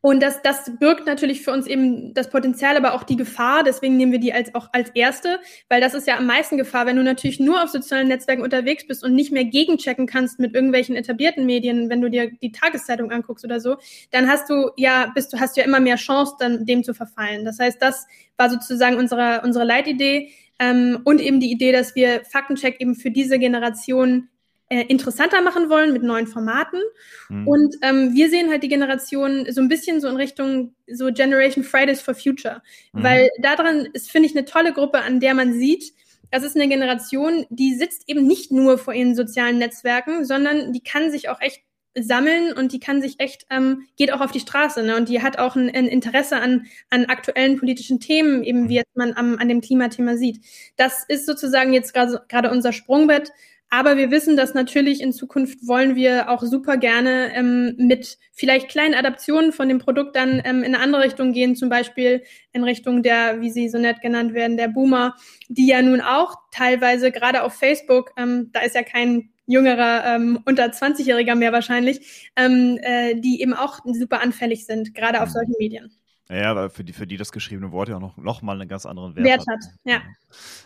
und das, das birgt natürlich für uns eben das Potenzial, aber auch die Gefahr. Deswegen nehmen wir die als auch als erste, weil das ist ja am meisten Gefahr, wenn du natürlich nur auf sozialen Netzwerken unterwegs bist und nicht mehr gegenchecken kannst mit irgendwelchen etablierten Medien, wenn du dir die Tageszeitung anguckst oder so, dann hast du ja, bist du hast ja immer mehr Chance, dann dem zu verfallen. Das heißt, das war sozusagen unsere unsere Leitidee ähm, und eben die Idee, dass wir Faktencheck eben für diese Generation äh, interessanter machen wollen mit neuen Formaten. Mhm. Und ähm, wir sehen halt die Generation so ein bisschen so in Richtung so Generation Fridays for Future. Mhm. Weil daran ist, finde ich, eine tolle Gruppe, an der man sieht, das ist eine Generation, die sitzt eben nicht nur vor ihren sozialen Netzwerken, sondern die kann sich auch echt sammeln und die kann sich echt, ähm, geht auch auf die Straße ne? und die hat auch ein, ein Interesse an, an aktuellen politischen Themen, eben wie jetzt man am, an dem Klimathema sieht. Das ist sozusagen jetzt gerade unser Sprungbett aber wir wissen, dass natürlich in Zukunft wollen wir auch super gerne ähm, mit vielleicht kleinen Adaptionen von dem Produkt dann ähm, in eine andere Richtung gehen, zum Beispiel in Richtung der, wie sie so nett genannt werden, der Boomer, die ja nun auch teilweise gerade auf Facebook, ähm, da ist ja kein jüngerer, ähm, unter 20-Jähriger mehr wahrscheinlich, ähm, äh, die eben auch super anfällig sind, gerade auf mhm. solchen Medien. Ja, weil für die, für die das geschriebene Wort ja auch noch, noch mal einen ganz anderen Wert, Wert hat. hat. Ja.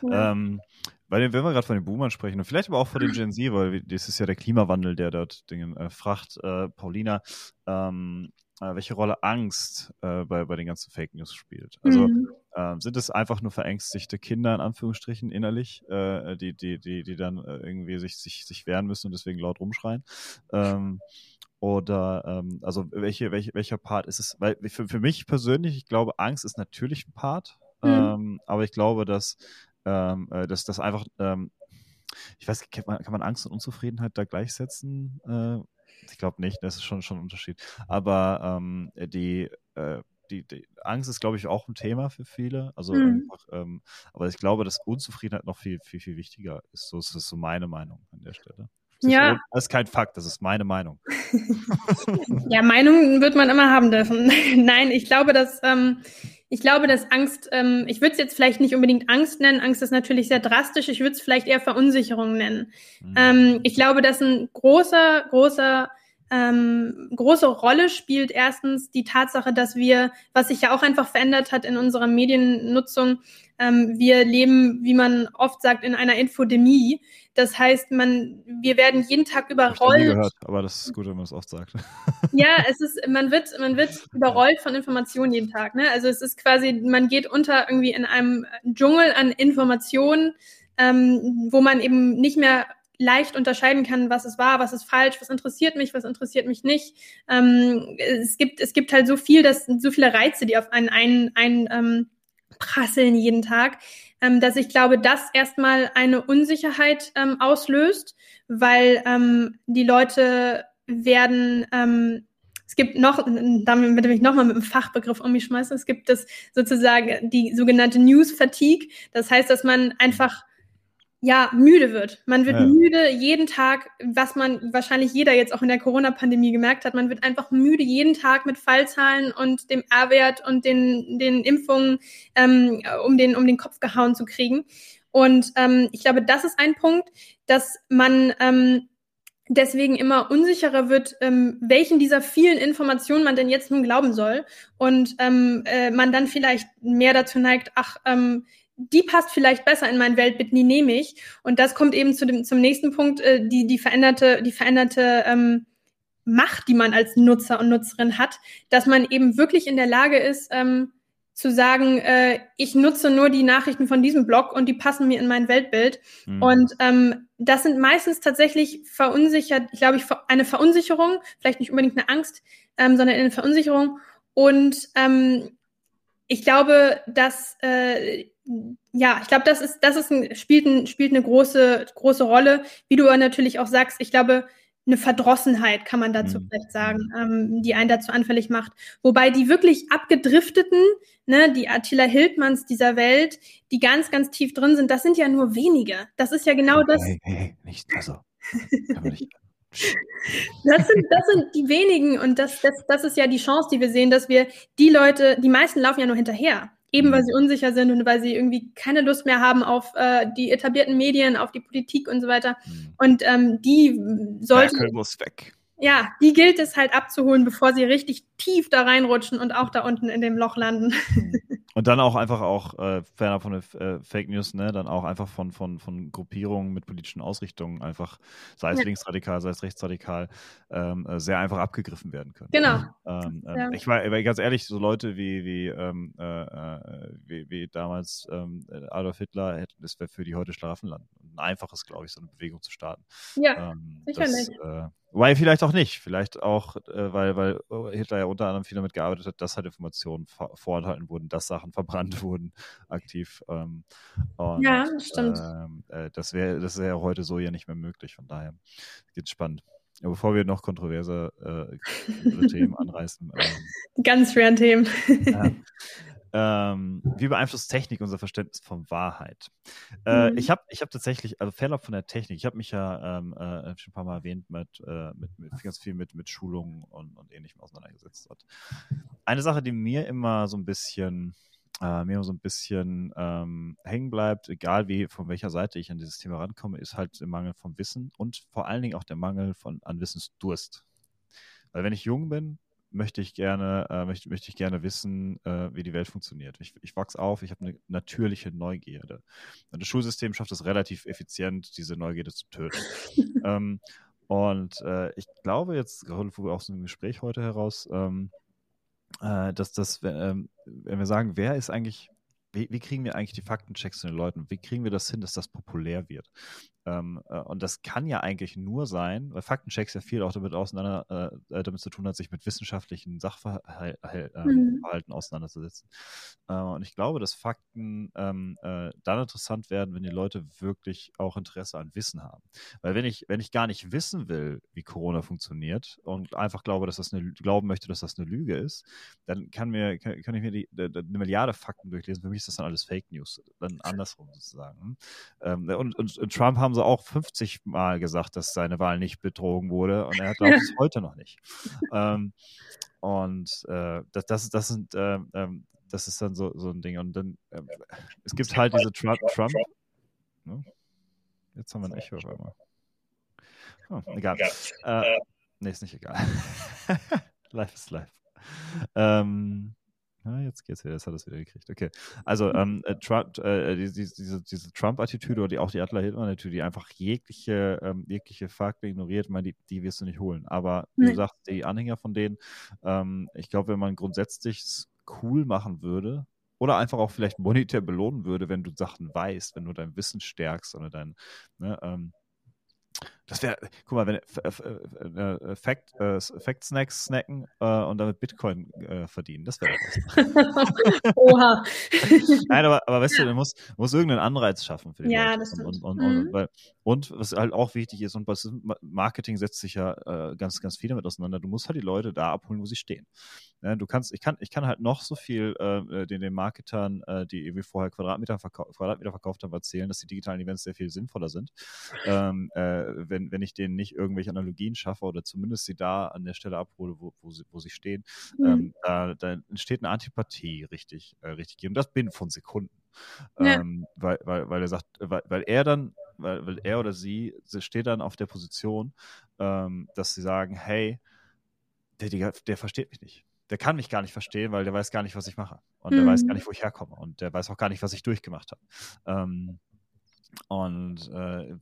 ja. Ähm, weil, wenn wir gerade von den Boomern sprechen und vielleicht aber auch von den Gen Z, weil das ist ja der Klimawandel, der dort Dinge äh, fracht. Äh, Paulina, ähm, äh, welche Rolle Angst äh, bei, bei den ganzen Fake News spielt. Also mhm. ähm, sind es einfach nur verängstigte Kinder in Anführungsstrichen innerlich, äh, die, die, die, die dann äh, irgendwie sich, sich, sich wehren müssen und deswegen laut rumschreien? Ähm, oder ähm, also welche, welche, welcher Part ist es? Weil für, für mich persönlich, ich glaube, Angst ist natürlich ein Part, mhm. ähm, aber ich glaube, dass ähm, äh, dass das einfach, ähm, ich weiß, kann man, kann man Angst und Unzufriedenheit da gleichsetzen? Äh, ich glaube nicht, das ist schon, schon ein Unterschied. Aber ähm, die, äh, die, die, Angst ist, glaube ich, auch ein Thema für viele. Also mhm. einfach, ähm, aber ich glaube, dass Unzufriedenheit noch viel, viel, viel wichtiger ist. So ist das so meine Meinung an der Stelle. Das ja. Ist, das ist kein Fakt, das ist meine Meinung. ja, Meinungen wird man immer haben dürfen. Nein, ich glaube, dass ähm, ich glaube, dass Angst, ähm, ich würde es jetzt vielleicht nicht unbedingt Angst nennen. Angst ist natürlich sehr drastisch. Ich würde es vielleicht eher Verunsicherung nennen. Mhm. Ähm, ich glaube, dass ein großer, großer ähm, große Rolle spielt erstens die Tatsache, dass wir, was sich ja auch einfach verändert hat in unserer Mediennutzung, ähm, wir leben, wie man oft sagt, in einer Infodemie. Das heißt, man, wir werden jeden Tag überrollt. Ich gehört, aber das ist gut, wenn man es oft sagt. Ja, es ist, man wird, man wird überrollt von Informationen jeden Tag. Ne? Also es ist quasi, man geht unter irgendwie in einem Dschungel an Informationen, ähm, wo man eben nicht mehr leicht unterscheiden kann, was ist wahr, was ist falsch, was interessiert mich, was interessiert mich nicht. Ähm, es gibt es gibt halt so viel, dass so viele Reize, die auf einen ein, ein ähm, prasseln jeden Tag, ähm, dass ich glaube, das erstmal eine Unsicherheit ähm, auslöst, weil ähm, die Leute werden ähm, es gibt noch, damit will ich nochmal mit dem Fachbegriff um mich schmeißen, es gibt das sozusagen die sogenannte News Fatigue. Das heißt, dass man einfach ja, müde wird. Man wird ja. müde jeden Tag, was man wahrscheinlich jeder jetzt auch in der Corona-Pandemie gemerkt hat. Man wird einfach müde jeden Tag mit Fallzahlen und dem R-Wert und den, den Impfungen ähm, um, den, um den Kopf gehauen zu kriegen. Und ähm, ich glaube, das ist ein Punkt, dass man ähm, deswegen immer unsicherer wird, ähm, welchen dieser vielen Informationen man denn jetzt nun glauben soll. Und ähm, äh, man dann vielleicht mehr dazu neigt, ach, ähm, die passt vielleicht besser in mein Weltbild, die nehme ich. Und das kommt eben zu dem, zum nächsten Punkt, äh, die, die veränderte, die veränderte ähm, Macht, die man als Nutzer und Nutzerin hat, dass man eben wirklich in der Lage ist, ähm, zu sagen, äh, ich nutze nur die Nachrichten von diesem Blog und die passen mir in mein Weltbild. Mhm. Und ähm, das sind meistens tatsächlich verunsichert, glaube ich, eine Verunsicherung, vielleicht nicht unbedingt eine Angst, ähm, sondern eine Verunsicherung. Und ähm, ich glaube, dass äh, ja, ich glaube, das ist, das ist ein, spielt, ein, spielt eine große, große Rolle. Wie du natürlich auch sagst, ich glaube, eine Verdrossenheit kann man dazu mhm. vielleicht sagen, ähm, die einen dazu anfällig macht. Wobei die wirklich abgedrifteten, ne, die Attila Hildmanns dieser Welt, die ganz, ganz tief drin sind, das sind ja nur wenige. Das ist ja genau das. Hey, hey, hey, nicht, also, nicht. Das sind, das sind die wenigen und das, das, das ist ja die Chance, die wir sehen, dass wir die Leute, die meisten laufen ja nur hinterher. Eben weil mhm. sie unsicher sind und weil sie irgendwie keine Lust mehr haben auf äh, die etablierten Medien, auf die Politik und so weiter. Mhm. Und ähm, die sollten. Merkel muss weg. Ja, die gilt es halt abzuholen, bevor sie richtig tief da reinrutschen und auch da unten in dem Loch landen. Und dann auch einfach auch, äh, ferner von der äh, Fake News, ne, dann auch einfach von, von, von Gruppierungen mit politischen Ausrichtungen einfach, sei es ja. linksradikal, sei es rechtsradikal, ähm, äh, sehr einfach abgegriffen werden können. Genau. Ähm, ähm, ja. Ich war ganz ehrlich, so Leute wie, wie, ähm, äh, äh, wie, wie, damals ähm, Adolf Hitler, das wäre für die heute Schlafenland. Ein einfaches, glaube ich, so eine Bewegung zu starten. Ja, sicherlich. Das, Wobei vielleicht auch nicht. Vielleicht auch, äh, weil, weil Hitler ja unter anderem viel damit gearbeitet hat, dass halt Informationen vorenthalten wurden, dass Sachen verbrannt wurden aktiv. Ähm, und, ja, das stimmt. Ähm, äh, das wäre das wär ja heute so ja nicht mehr möglich. Von daher geht es spannend. Ja, bevor wir noch kontroverse äh, Themen anreißen. Ähm, Ganz schweren Themen. ja. Ähm, wie beeinflusst Technik unser Verständnis von Wahrheit? Äh, mhm. Ich habe ich hab tatsächlich, also fernab von der Technik, ich habe mich ja ähm, äh, schon ein paar Mal erwähnt, mit, äh, mit, mit, ganz viel mit, mit Schulungen und, und ähnlichem auseinandergesetzt. Und eine Sache, die mir immer so ein bisschen, äh, mir so ein bisschen ähm, hängen bleibt, egal wie, von welcher Seite ich an dieses Thema rankomme, ist halt der Mangel von Wissen und vor allen Dingen auch der Mangel von, an Wissensdurst. Weil wenn ich jung bin, möchte ich gerne, äh, möchte, möchte ich gerne wissen, äh, wie die Welt funktioniert. Ich, ich wachse auf, ich habe eine natürliche Neugierde. Und das Schulsystem schafft es relativ effizient, diese Neugierde zu töten. ähm, und äh, ich glaube jetzt, gerade aus dem Gespräch heute heraus, ähm, äh, dass das, ähm, wenn wir sagen, wer ist eigentlich wie, wie, kriegen wir eigentlich die Faktenchecks zu den Leuten? Wie kriegen wir das hin, dass das populär wird? Ähm, äh, und das kann ja eigentlich nur sein, weil Faktenchecks ja viel auch damit auseinander, äh, äh damit zu tun hat, sich mit wissenschaftlichen Sachverhalten ähm, mhm. auseinanderzusetzen. Äh, und ich glaube, dass Fakten ähm, äh, dann interessant werden, wenn die Leute wirklich auch Interesse an Wissen haben. Weil wenn ich, wenn ich gar nicht wissen will, wie Corona funktioniert und einfach glaube, dass das eine, glauben möchte, dass das eine Lüge ist, dann kann mir, kann, kann ich mir die, die, die, eine Milliarde Fakten durchlesen. Für mich ist das dann alles Fake News. Dann andersrum sozusagen. Ähm, und, und, und Trump haben sie auch 50 Mal gesagt, dass seine Wahl nicht betrogen wurde und er glaubt es heute noch nicht. Ähm, und äh, das, das, das sind äh, ähm, das ist dann so, so ein Ding. Und dann äh, es gibt halt diese Trump. Trump ne? Jetzt haben wir ein Echo auf einmal. Oh, egal. Äh, nee, ist nicht egal. live ist live. Ähm, ja, jetzt geht's wieder, jetzt hat es wieder gekriegt. Okay. Also mhm. ähm, äh, Trump, äh, diese, diese, diese Trump-Attitüde oder die, auch die Adler-Hildmann-Attitüde, die einfach jegliche, ähm, jegliche Fakten ignoriert, meine, die, die wirst du nicht holen. Aber wie du sagst, die Anhänger von denen, ähm, ich glaube, wenn man grundsätzlich cool machen würde, oder einfach auch vielleicht monetär belohnen würde, wenn du Sachen weißt, wenn du dein Wissen stärkst oder dein, ne, ähm, das wäre, guck mal, wenn äh, äh, Fact, äh, Fact Snacks snacken äh, und damit Bitcoin äh, verdienen, das wäre was. Oha. Nein, aber, aber weißt du, du musst, musst irgendeinen Anreiz schaffen für die ja, Leute. Das stimmt. Und, und, mhm. und, weil, und, was halt auch wichtig ist, und Marketing setzt sich ja äh, ganz, ganz viel damit auseinander, du musst halt die Leute da abholen, wo sie stehen. Ja, du kannst, ich kann, ich kann halt noch so viel äh, den, den Marketern, äh, die irgendwie vorher Quadratmeter, verkau Quadratmeter verkauft haben, erzählen, dass die digitalen Events sehr viel sinnvoller sind. Ähm, äh, wenn, wenn ich denen nicht irgendwelche Analogien schaffe oder zumindest sie da an der Stelle abhole, wo, wo, sie, wo sie stehen, mhm. ähm, da, da, entsteht eine Antipathie richtig, äh, richtig. Und das binnen von Sekunden. Ja. Ähm, weil, weil, weil er sagt, weil, weil er dann, weil, weil er oder sie, sie steht dann auf der Position, ähm, dass sie sagen, hey, der, der, der versteht mich nicht der kann mich gar nicht verstehen, weil der weiß gar nicht, was ich mache. Und mhm. der weiß gar mhm. nicht, wo ich herkomme. Und der weiß auch gar nicht, was ich durchgemacht habe. Ähm, und äh,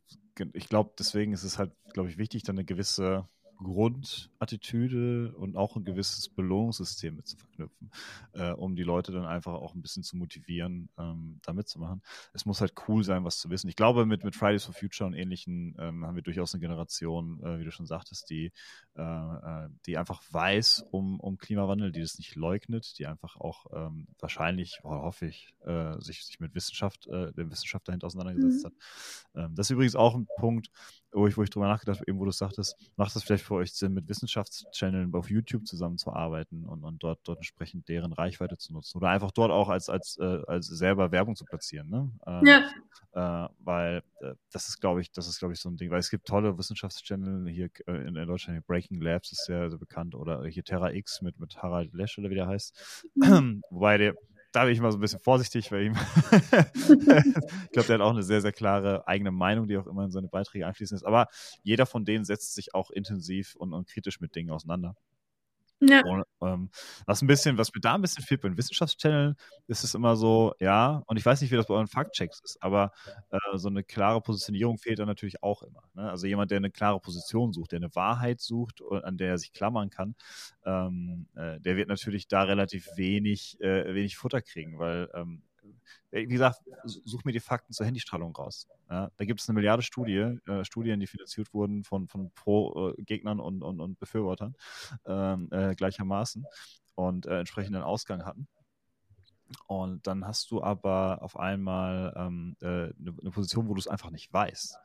ich glaube, deswegen ist es halt, glaube ich, wichtig, dann eine gewisse Grundattitüde und auch ein gewisses Belohnungssystem mit zu verknüpfen, äh, um die Leute dann einfach auch ein bisschen zu motivieren, ähm, da mitzumachen. Es muss halt cool sein, was zu wissen. Ich glaube, mit, mit Fridays for Future und ähnlichen ähm, haben wir durchaus eine Generation, äh, wie du schon sagtest, die, äh, äh die einfach weiß um, um Klimawandel, die das nicht leugnet, die einfach auch ähm, wahrscheinlich, oh, hoffe ich, äh, sich, sich mit Wissenschaft, äh, der Wissenschaft dahinter auseinandergesetzt mhm. hat. Ähm, das ist übrigens auch ein Punkt, wo ich, wo ich drüber nachgedacht habe, eben wo du sagtest, macht das vielleicht für euch Sinn, mit Wissenschaftschanneln auf YouTube zusammenzuarbeiten und, und dort, dort entsprechend deren Reichweite zu nutzen oder einfach dort auch als, als, äh, als selber Werbung zu platzieren, ne? Ähm, ja. Äh, weil äh, das ist, glaube ich, das ist, glaube ich, so ein Ding, weil es gibt tolle Wissenschaftschannel hier äh, in, in, Deutschland, Breaking Labs ist sehr, sehr bekannt oder hier Terra X mit, mit Harald Lesch oder wie der heißt. Mhm. Wobei der, da bin ich mal so ein bisschen vorsichtig, weil ihm ich glaube, der hat auch eine sehr, sehr klare eigene Meinung, die auch immer in seine Beiträge einfließen ist. Aber jeder von denen setzt sich auch intensiv und, und kritisch mit Dingen auseinander. Ja. Und, ähm, was ein bisschen, was mir da ein bisschen fehlt bei den Wissenschaftschanneln, ist es immer so, ja, und ich weiß nicht, wie das bei euren Faktchecks ist, aber äh, so eine klare Positionierung fehlt da natürlich auch immer. Ne? Also jemand, der eine klare Position sucht, der eine Wahrheit sucht, an der er sich klammern kann, ähm, äh, der wird natürlich da relativ wenig, äh, wenig Futter kriegen, weil ähm, wie gesagt, such mir die Fakten zur Handystrahlung raus. Ja, da gibt es eine Milliarde Studie, äh, Studien, die finanziert wurden von, von Pro-Gegnern und, und, und Befürwortern ähm, äh, gleichermaßen und äh, entsprechenden Ausgang hatten. Und dann hast du aber auf einmal ähm, äh, eine, eine Position, wo du es einfach nicht weißt.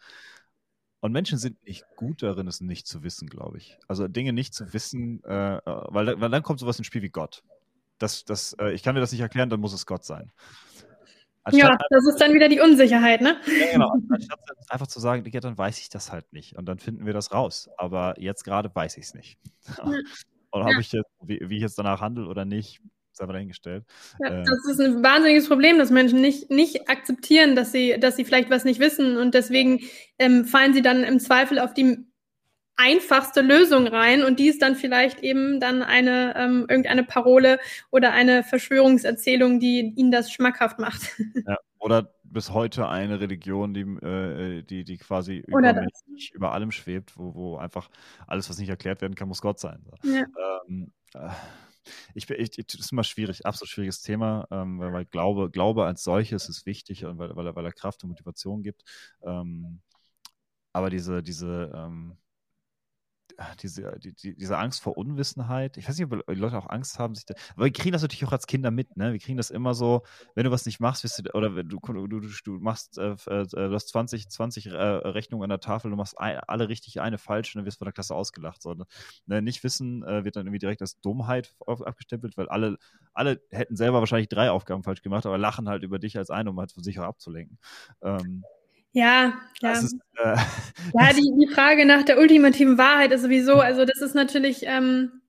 Und Menschen sind nicht gut darin, es nicht zu wissen, glaube ich. Also Dinge nicht zu wissen, äh, weil, weil dann kommt sowas ins Spiel wie Gott. Das, das, äh, ich kann dir das nicht erklären, dann muss es Gott sein. Anstatt ja, das ist dann wieder die Unsicherheit, ne? Ja, genau. Anstatt einfach zu sagen, ja, dann weiß ich das halt nicht und dann finden wir das raus. Aber jetzt gerade weiß ich es nicht. Und ja. ich jetzt, wie, wie, ich jetzt danach handle oder nicht, ist aber dahingestellt. Ja, äh, das ist ein wahnsinniges Problem, dass Menschen nicht, nicht akzeptieren, dass sie, dass sie vielleicht was nicht wissen und deswegen ähm, fallen sie dann im Zweifel auf die einfachste Lösung rein und die ist dann vielleicht eben dann eine ähm, irgendeine Parole oder eine Verschwörungserzählung, die ihnen das schmackhaft macht. Ja, oder bis heute eine Religion, die, äh, die, die quasi über, über, allem schwebt, wo, wo einfach alles, was nicht erklärt werden kann, muss Gott sein. Ja. Ähm, äh, ich, ich, das ist immer schwierig, absolut schwieriges Thema, ähm, weil, weil Glaube, Glaube als solches ist wichtig und weil, weil, er, weil er Kraft und Motivation gibt. Ähm, aber diese, diese, ähm, diese, die, diese Angst vor Unwissenheit. Ich weiß nicht, ob die Leute auch Angst haben, sich da, aber wir kriegen das natürlich auch als Kinder mit, ne? Wir kriegen das immer so, wenn du was nicht machst, wirst du, oder du, du, du, du machst, äh, äh, du hast 20, 20 äh, Rechnungen an der Tafel, du machst ein, alle richtig, eine falsch und dann wirst du von der Klasse ausgelacht. So, ne? Nicht wissen äh, wird dann irgendwie direkt als Dummheit abgestempelt, weil alle, alle hätten selber wahrscheinlich drei Aufgaben falsch gemacht, aber lachen halt über dich als eine, um halt von sich auch abzulenken. Ähm, ja, ja. Ist, äh, ja, die, die Frage nach der ultimativen Wahrheit ist sowieso, also das ist natürlich, ähm,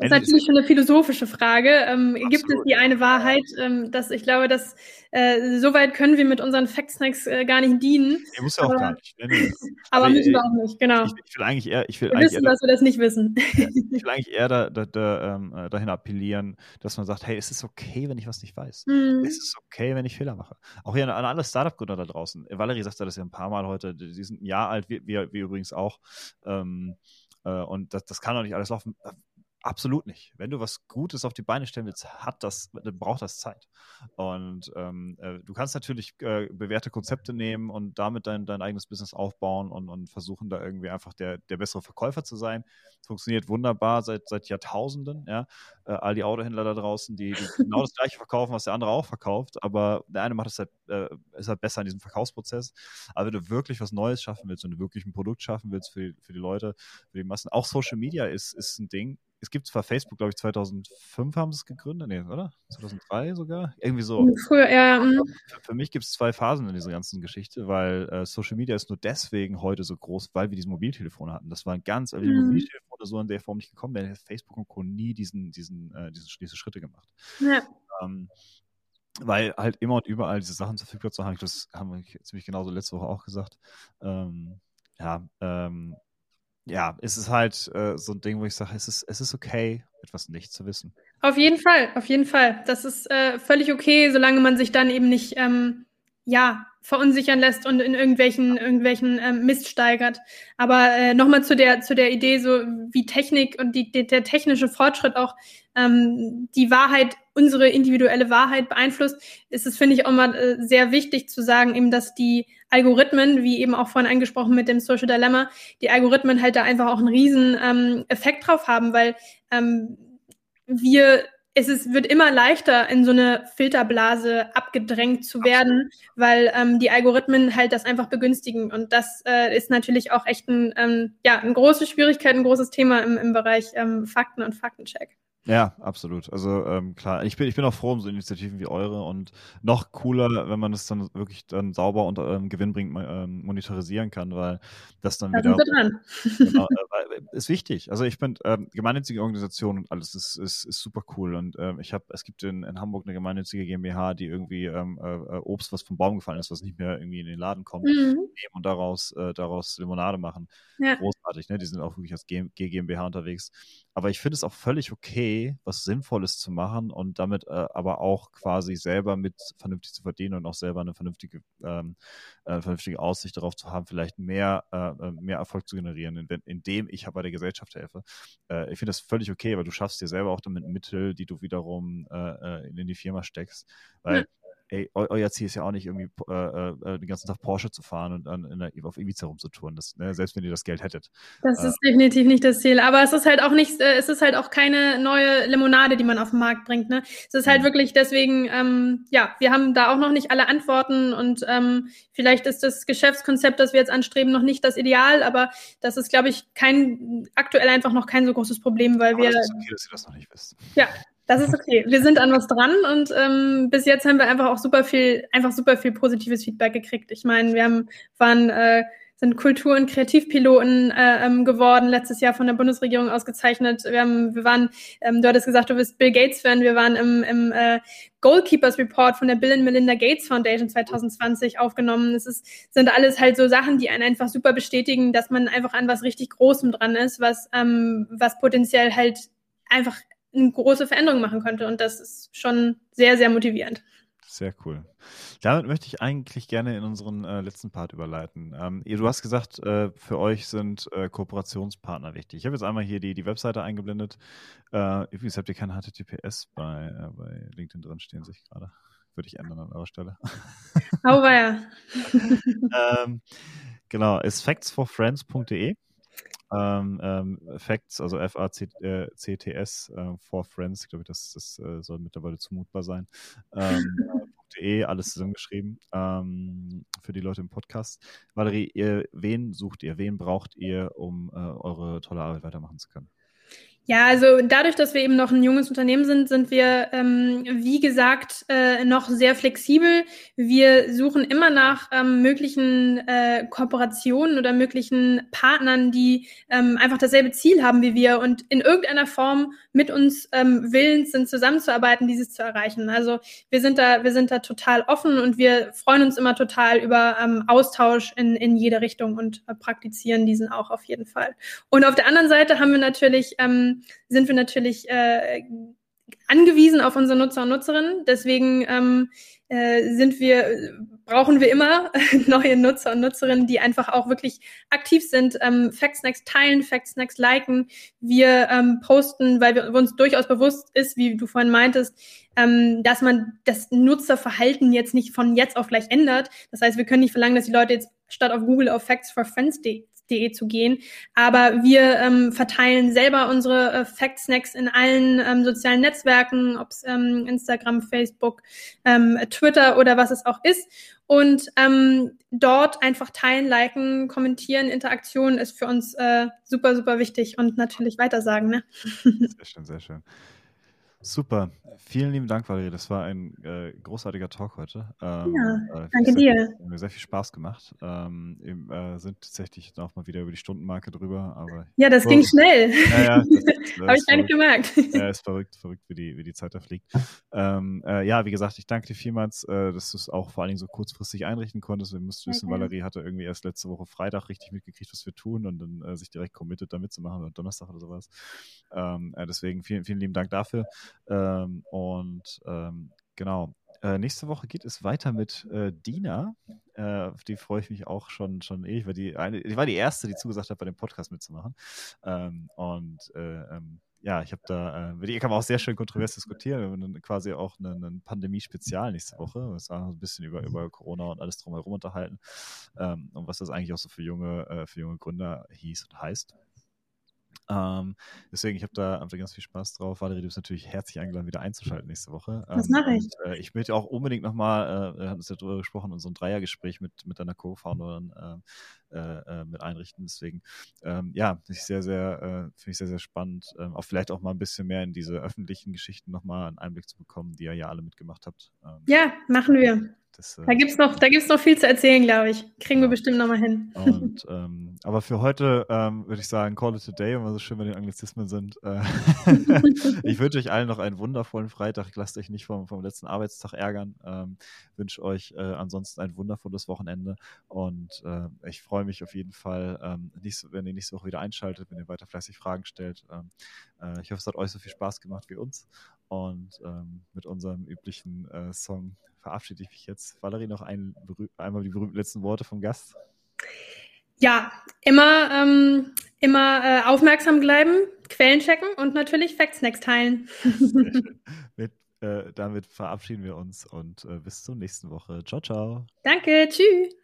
das ist natürlich schon eine philosophische Frage. Ähm, gibt es die eine Wahrheit? Ähm, dass ich glaube, dass äh, so weit können wir mit unseren Factsnacks äh, gar nicht dienen. Ja, muss ja auch aber, gar nicht. Nee. aber also, müssen wir auch nicht, genau. Ich, ich will eigentlich eher, ich will wir eigentlich wissen, dass wir das nicht wissen. ich will eigentlich eher da, da, ähm, äh, dahin appellieren, dass man sagt, hey, es ist okay, wenn ich was nicht weiß. Mhm. Es ist okay, wenn ich Fehler mache. Auch hier an alle Startup-Gründer da draußen. Valerie sagt das ja ein paar Mal heute. Die sind ein Jahr alt, wir, wir, wir übrigens auch. Ähm, äh, und das, das kann doch nicht alles laufen Absolut nicht. Wenn du was Gutes auf die Beine stellen willst, hat das, braucht das Zeit. Und ähm, äh, du kannst natürlich äh, bewährte Konzepte nehmen und damit dein, dein eigenes Business aufbauen und, und versuchen, da irgendwie einfach der, der bessere Verkäufer zu sein. Funktioniert wunderbar seit, seit Jahrtausenden. Ja? Äh, all die Autohändler da draußen, die, die genau das gleiche verkaufen, was der andere auch verkauft, aber der eine macht es halt, äh, ist halt besser in diesem Verkaufsprozess. Aber wenn du wirklich was Neues schaffen willst, wenn du wirklich ein Produkt schaffen willst für die, für die Leute, für die Massen, auch Social Media ist, ist ein Ding es gibt zwar Facebook, glaube ich, 2005 haben sie es gegründet, nee, oder? 2003 sogar? Irgendwie so. Früher, ja. Mhm. Für, für, mich gibt es zwei Phasen in dieser ganzen Geschichte, weil äh, Social Media ist nur deswegen heute so groß, weil wir diese Mobiltelefone hatten. Das war ein ganz, weil die mhm. Mobiltelefone so in der Form nicht gekommen wären, Facebook und Co. nie diesen, diesen, äh, diese, diese Schritte gemacht. Ja. Ähm, weil halt immer und überall diese Sachen verfügbar zu haben, das haben wir ziemlich genauso letzte Woche auch gesagt. Ähm, ja, ähm, ja, es ist halt äh, so ein Ding, wo ich sage, es ist, es ist okay, etwas nicht zu wissen. Auf jeden Fall, auf jeden Fall. Das ist äh, völlig okay, solange man sich dann eben nicht ähm, ja, verunsichern lässt und in irgendwelchen, irgendwelchen ähm, Mist steigert. Aber äh, nochmal zu der, zu der Idee, so wie Technik und die, die, der technische Fortschritt auch ähm, die Wahrheit, unsere individuelle Wahrheit beeinflusst, ist es, finde ich, auch mal äh, sehr wichtig zu sagen, eben, dass die Algorithmen, wie eben auch vorhin angesprochen mit dem Social Dilemma, die Algorithmen halt da einfach auch einen riesen ähm, Effekt drauf haben, weil ähm, wir es ist, wird immer leichter, in so eine Filterblase abgedrängt zu werden, weil ähm, die Algorithmen halt das einfach begünstigen. Und das äh, ist natürlich auch echt ein, ähm, ja, eine große Schwierigkeit, ein großes Thema im, im Bereich ähm, Fakten und Faktencheck. Ja, absolut. Also ähm, klar, ich bin, ich bin auch froh um so Initiativen wie eure und noch cooler, wenn man es dann wirklich dann sauber und ähm, gewinnbringend ähm, monetarisieren kann, weil das dann da wieder dran. Genau, äh, ist wichtig. Also ich bin ähm, gemeinnützige Organisation und alles ist, ist, ist super cool und ähm, ich habe, es gibt in, in Hamburg eine gemeinnützige GmbH, die irgendwie ähm, äh, äh, Obst, was vom Baum gefallen ist, was nicht mehr irgendwie in den Laden kommt, mhm. nehmen und daraus äh, daraus Limonade machen. Ja. Großartig, ne? Die sind auch wirklich als G GmbH unterwegs. Aber ich finde es auch völlig okay, was Sinnvolles zu machen und damit äh, aber auch quasi selber mit vernünftig zu verdienen und auch selber eine vernünftige, ähm, äh, vernünftige Aussicht darauf zu haben, vielleicht mehr, äh, äh mehr Erfolg zu generieren, indem ich bei der Gesellschaft helfe. Äh, ich finde das völlig okay, weil du schaffst dir selber auch damit Mittel, die du wiederum äh, in die Firma steckst. Weil ey, euer Ziel ist ja auch nicht irgendwie äh, äh, den ganzen Tag Porsche zu fahren und dann der, auf Ibiza rumzutouren, das, ne, selbst wenn ihr das Geld hättet. Das äh, ist definitiv nicht das Ziel, aber es ist halt auch nicht, äh, es ist halt auch keine neue Limonade, die man auf den Markt bringt. Ne? Es ist halt mhm. wirklich deswegen, ähm, ja, wir haben da auch noch nicht alle Antworten und ähm, vielleicht ist das Geschäftskonzept, das wir jetzt anstreben, noch nicht das Ideal, aber das ist, glaube ich, kein aktuell einfach noch kein so großes Problem, weil aber wir. Das ist okay, dass ihr das noch nicht wisst. Ja, das ist okay. Wir sind an was dran und ähm, bis jetzt haben wir einfach auch super viel, einfach super viel positives Feedback gekriegt. Ich meine, wir haben, waren, äh, sind Kultur- und Kreativpiloten äh, ähm, geworden, letztes Jahr von der Bundesregierung ausgezeichnet. Wir, haben, wir waren, ähm, du hattest gesagt, du bist Bill Gates-Fan, wir waren im, im äh, Goalkeepers Report von der Bill and Melinda Gates Foundation 2020 aufgenommen. Es ist, sind alles halt so Sachen, die einen einfach super bestätigen, dass man einfach an was richtig Großem dran ist, was, ähm, was potenziell halt einfach eine große Veränderung machen könnte. Und das ist schon sehr, sehr motivierend. Sehr cool. Damit möchte ich eigentlich gerne in unseren äh, letzten Part überleiten. Ähm, du hast gesagt, äh, für euch sind äh, Kooperationspartner wichtig. Ich habe jetzt einmal hier die, die Webseite eingeblendet. Äh, übrigens habt ihr kein HTTPS bei, äh, bei LinkedIn drin stehen, sich gerade. Würde ich ändern an eurer Stelle. Ja. ähm, genau, ist factsforfriends.de. Ähm, ähm, Facts, also F-A-C-T-S äh, for Friends, ich glaube, das, das äh, soll mittlerweile zumutbar sein. Ähm, .de, alles zusammengeschrieben ähm, für die Leute im Podcast. Valerie, ihr, wen sucht ihr, wen braucht ihr, um äh, eure tolle Arbeit weitermachen zu können? Ja, also dadurch, dass wir eben noch ein junges Unternehmen sind, sind wir, ähm, wie gesagt, äh, noch sehr flexibel. Wir suchen immer nach ähm, möglichen äh, Kooperationen oder möglichen Partnern, die ähm, einfach dasselbe Ziel haben wie wir und in irgendeiner Form mit uns ähm, willens sind, zusammenzuarbeiten, dieses zu erreichen. Also wir sind da, wir sind da total offen und wir freuen uns immer total über ähm, Austausch in, in jede Richtung und äh, praktizieren diesen auch auf jeden Fall. Und auf der anderen Seite haben wir natürlich ähm, sind wir natürlich äh, angewiesen auf unsere Nutzer und Nutzerinnen. Deswegen ähm, äh, sind wir, brauchen wir immer neue Nutzer und Nutzerinnen, die einfach auch wirklich aktiv sind, ähm, Factsnacks teilen, Factsnacks liken. Wir ähm, posten, weil wir uns durchaus bewusst ist, wie du vorhin meintest, ähm, dass man das Nutzerverhalten jetzt nicht von jetzt auf gleich ändert. Das heißt, wir können nicht verlangen, dass die Leute jetzt statt auf Google auf Facts for Friends De zu gehen. Aber wir ähm, verteilen selber unsere äh, Fact Snacks in allen ähm, sozialen Netzwerken, ob es ähm, Instagram, Facebook, ähm, Twitter oder was es auch ist. Und ähm, dort einfach teilen, liken, kommentieren, Interaktion ist für uns äh, super, super wichtig und natürlich weitersagen. Ne? Sehr schön, sehr schön. Super. Vielen lieben Dank, Valerie. Das war ein äh, großartiger Talk heute. Ähm, ja, äh, danke dir. Hat mir sehr viel Spaß gemacht. Ähm, eben, äh, sind tatsächlich auch mal wieder über die Stundenmarke drüber. Aber ja, das ging schnell. Ja, ja, Habe ich gar nicht gemerkt. Ja, ist verrückt, verrückt, wie die, wie die Zeit da fliegt. Ähm, äh, ja, wie gesagt, ich danke dir vielmals, äh, dass du es auch vor allen Dingen so kurzfristig einrichten konntest. Wir mussten wissen, okay. Valerie hatte irgendwie erst letzte Woche Freitag richtig mitgekriegt, was wir tun und dann äh, sich direkt committed, da mitzumachen oder Donnerstag oder sowas. Ähm, deswegen vielen, vielen lieben Dank dafür. Ähm, und ähm, genau. Äh, nächste Woche geht es weiter mit äh, Dina. Äh, auf die freue ich mich auch schon, schon ewig, weil die, eine, die war die erste, die zugesagt hat, bei dem Podcast mitzumachen. Ähm, und äh, ähm, ja, ich habe da, äh, mit ihr kann man auch sehr schön kontrovers diskutieren. Wir haben quasi auch ein Pandemie-Spezial nächste Woche. Wir uns ein bisschen über, über Corona und alles drumherum unterhalten. Ähm, und was das eigentlich auch so für junge, äh, für junge Gründer hieß und heißt. Ähm, deswegen, ich habe da einfach ganz viel Spaß drauf. Valerie, du bist natürlich herzlich eingeladen, wieder einzuschalten nächste Woche. Das ähm, mache ich. Und, äh, ich möchte auch unbedingt nochmal, äh, wir hatten uns ja darüber gesprochen, so ein Dreiergespräch mit, mit deiner Co-Founderin äh, äh, äh, mit einrichten. Deswegen, ähm, ja, finde ich sehr, sehr, äh, finde ich sehr, sehr spannend, ähm, auch vielleicht auch mal ein bisschen mehr in diese öffentlichen Geschichten nochmal einen Einblick zu bekommen, die ihr ja alle mitgemacht habt. Ähm, ja, machen wir. Das, äh, da gibt es noch, noch viel zu erzählen, glaube ich. Kriegen ja. wir bestimmt nochmal hin. Und, ähm, aber für heute ähm, würde ich sagen, call it a day, wenn wir so schön bei den Anglizismen sind. Äh, ich wünsche euch allen noch einen wundervollen Freitag. Lasst euch nicht vom, vom letzten Arbeitstag ärgern. Ähm, wünsche euch äh, ansonsten ein wundervolles Wochenende. Und äh, ich freue mich auf jeden Fall, ähm, nächste, wenn ihr nächste Woche wieder einschaltet, wenn ihr weiter fleißig Fragen stellt. Ähm, äh, ich hoffe, es hat euch so viel Spaß gemacht wie uns. Und ähm, mit unserem üblichen äh, Song verabschiede ich mich jetzt. Valerie, noch ein, einmal die berühmten letzten Worte vom Gast. Ja, immer, ähm, immer äh, aufmerksam bleiben, Quellen checken und natürlich Factsnacks teilen. Mit, äh, damit verabschieden wir uns und äh, bis zur nächsten Woche. Ciao, ciao. Danke, tschüss.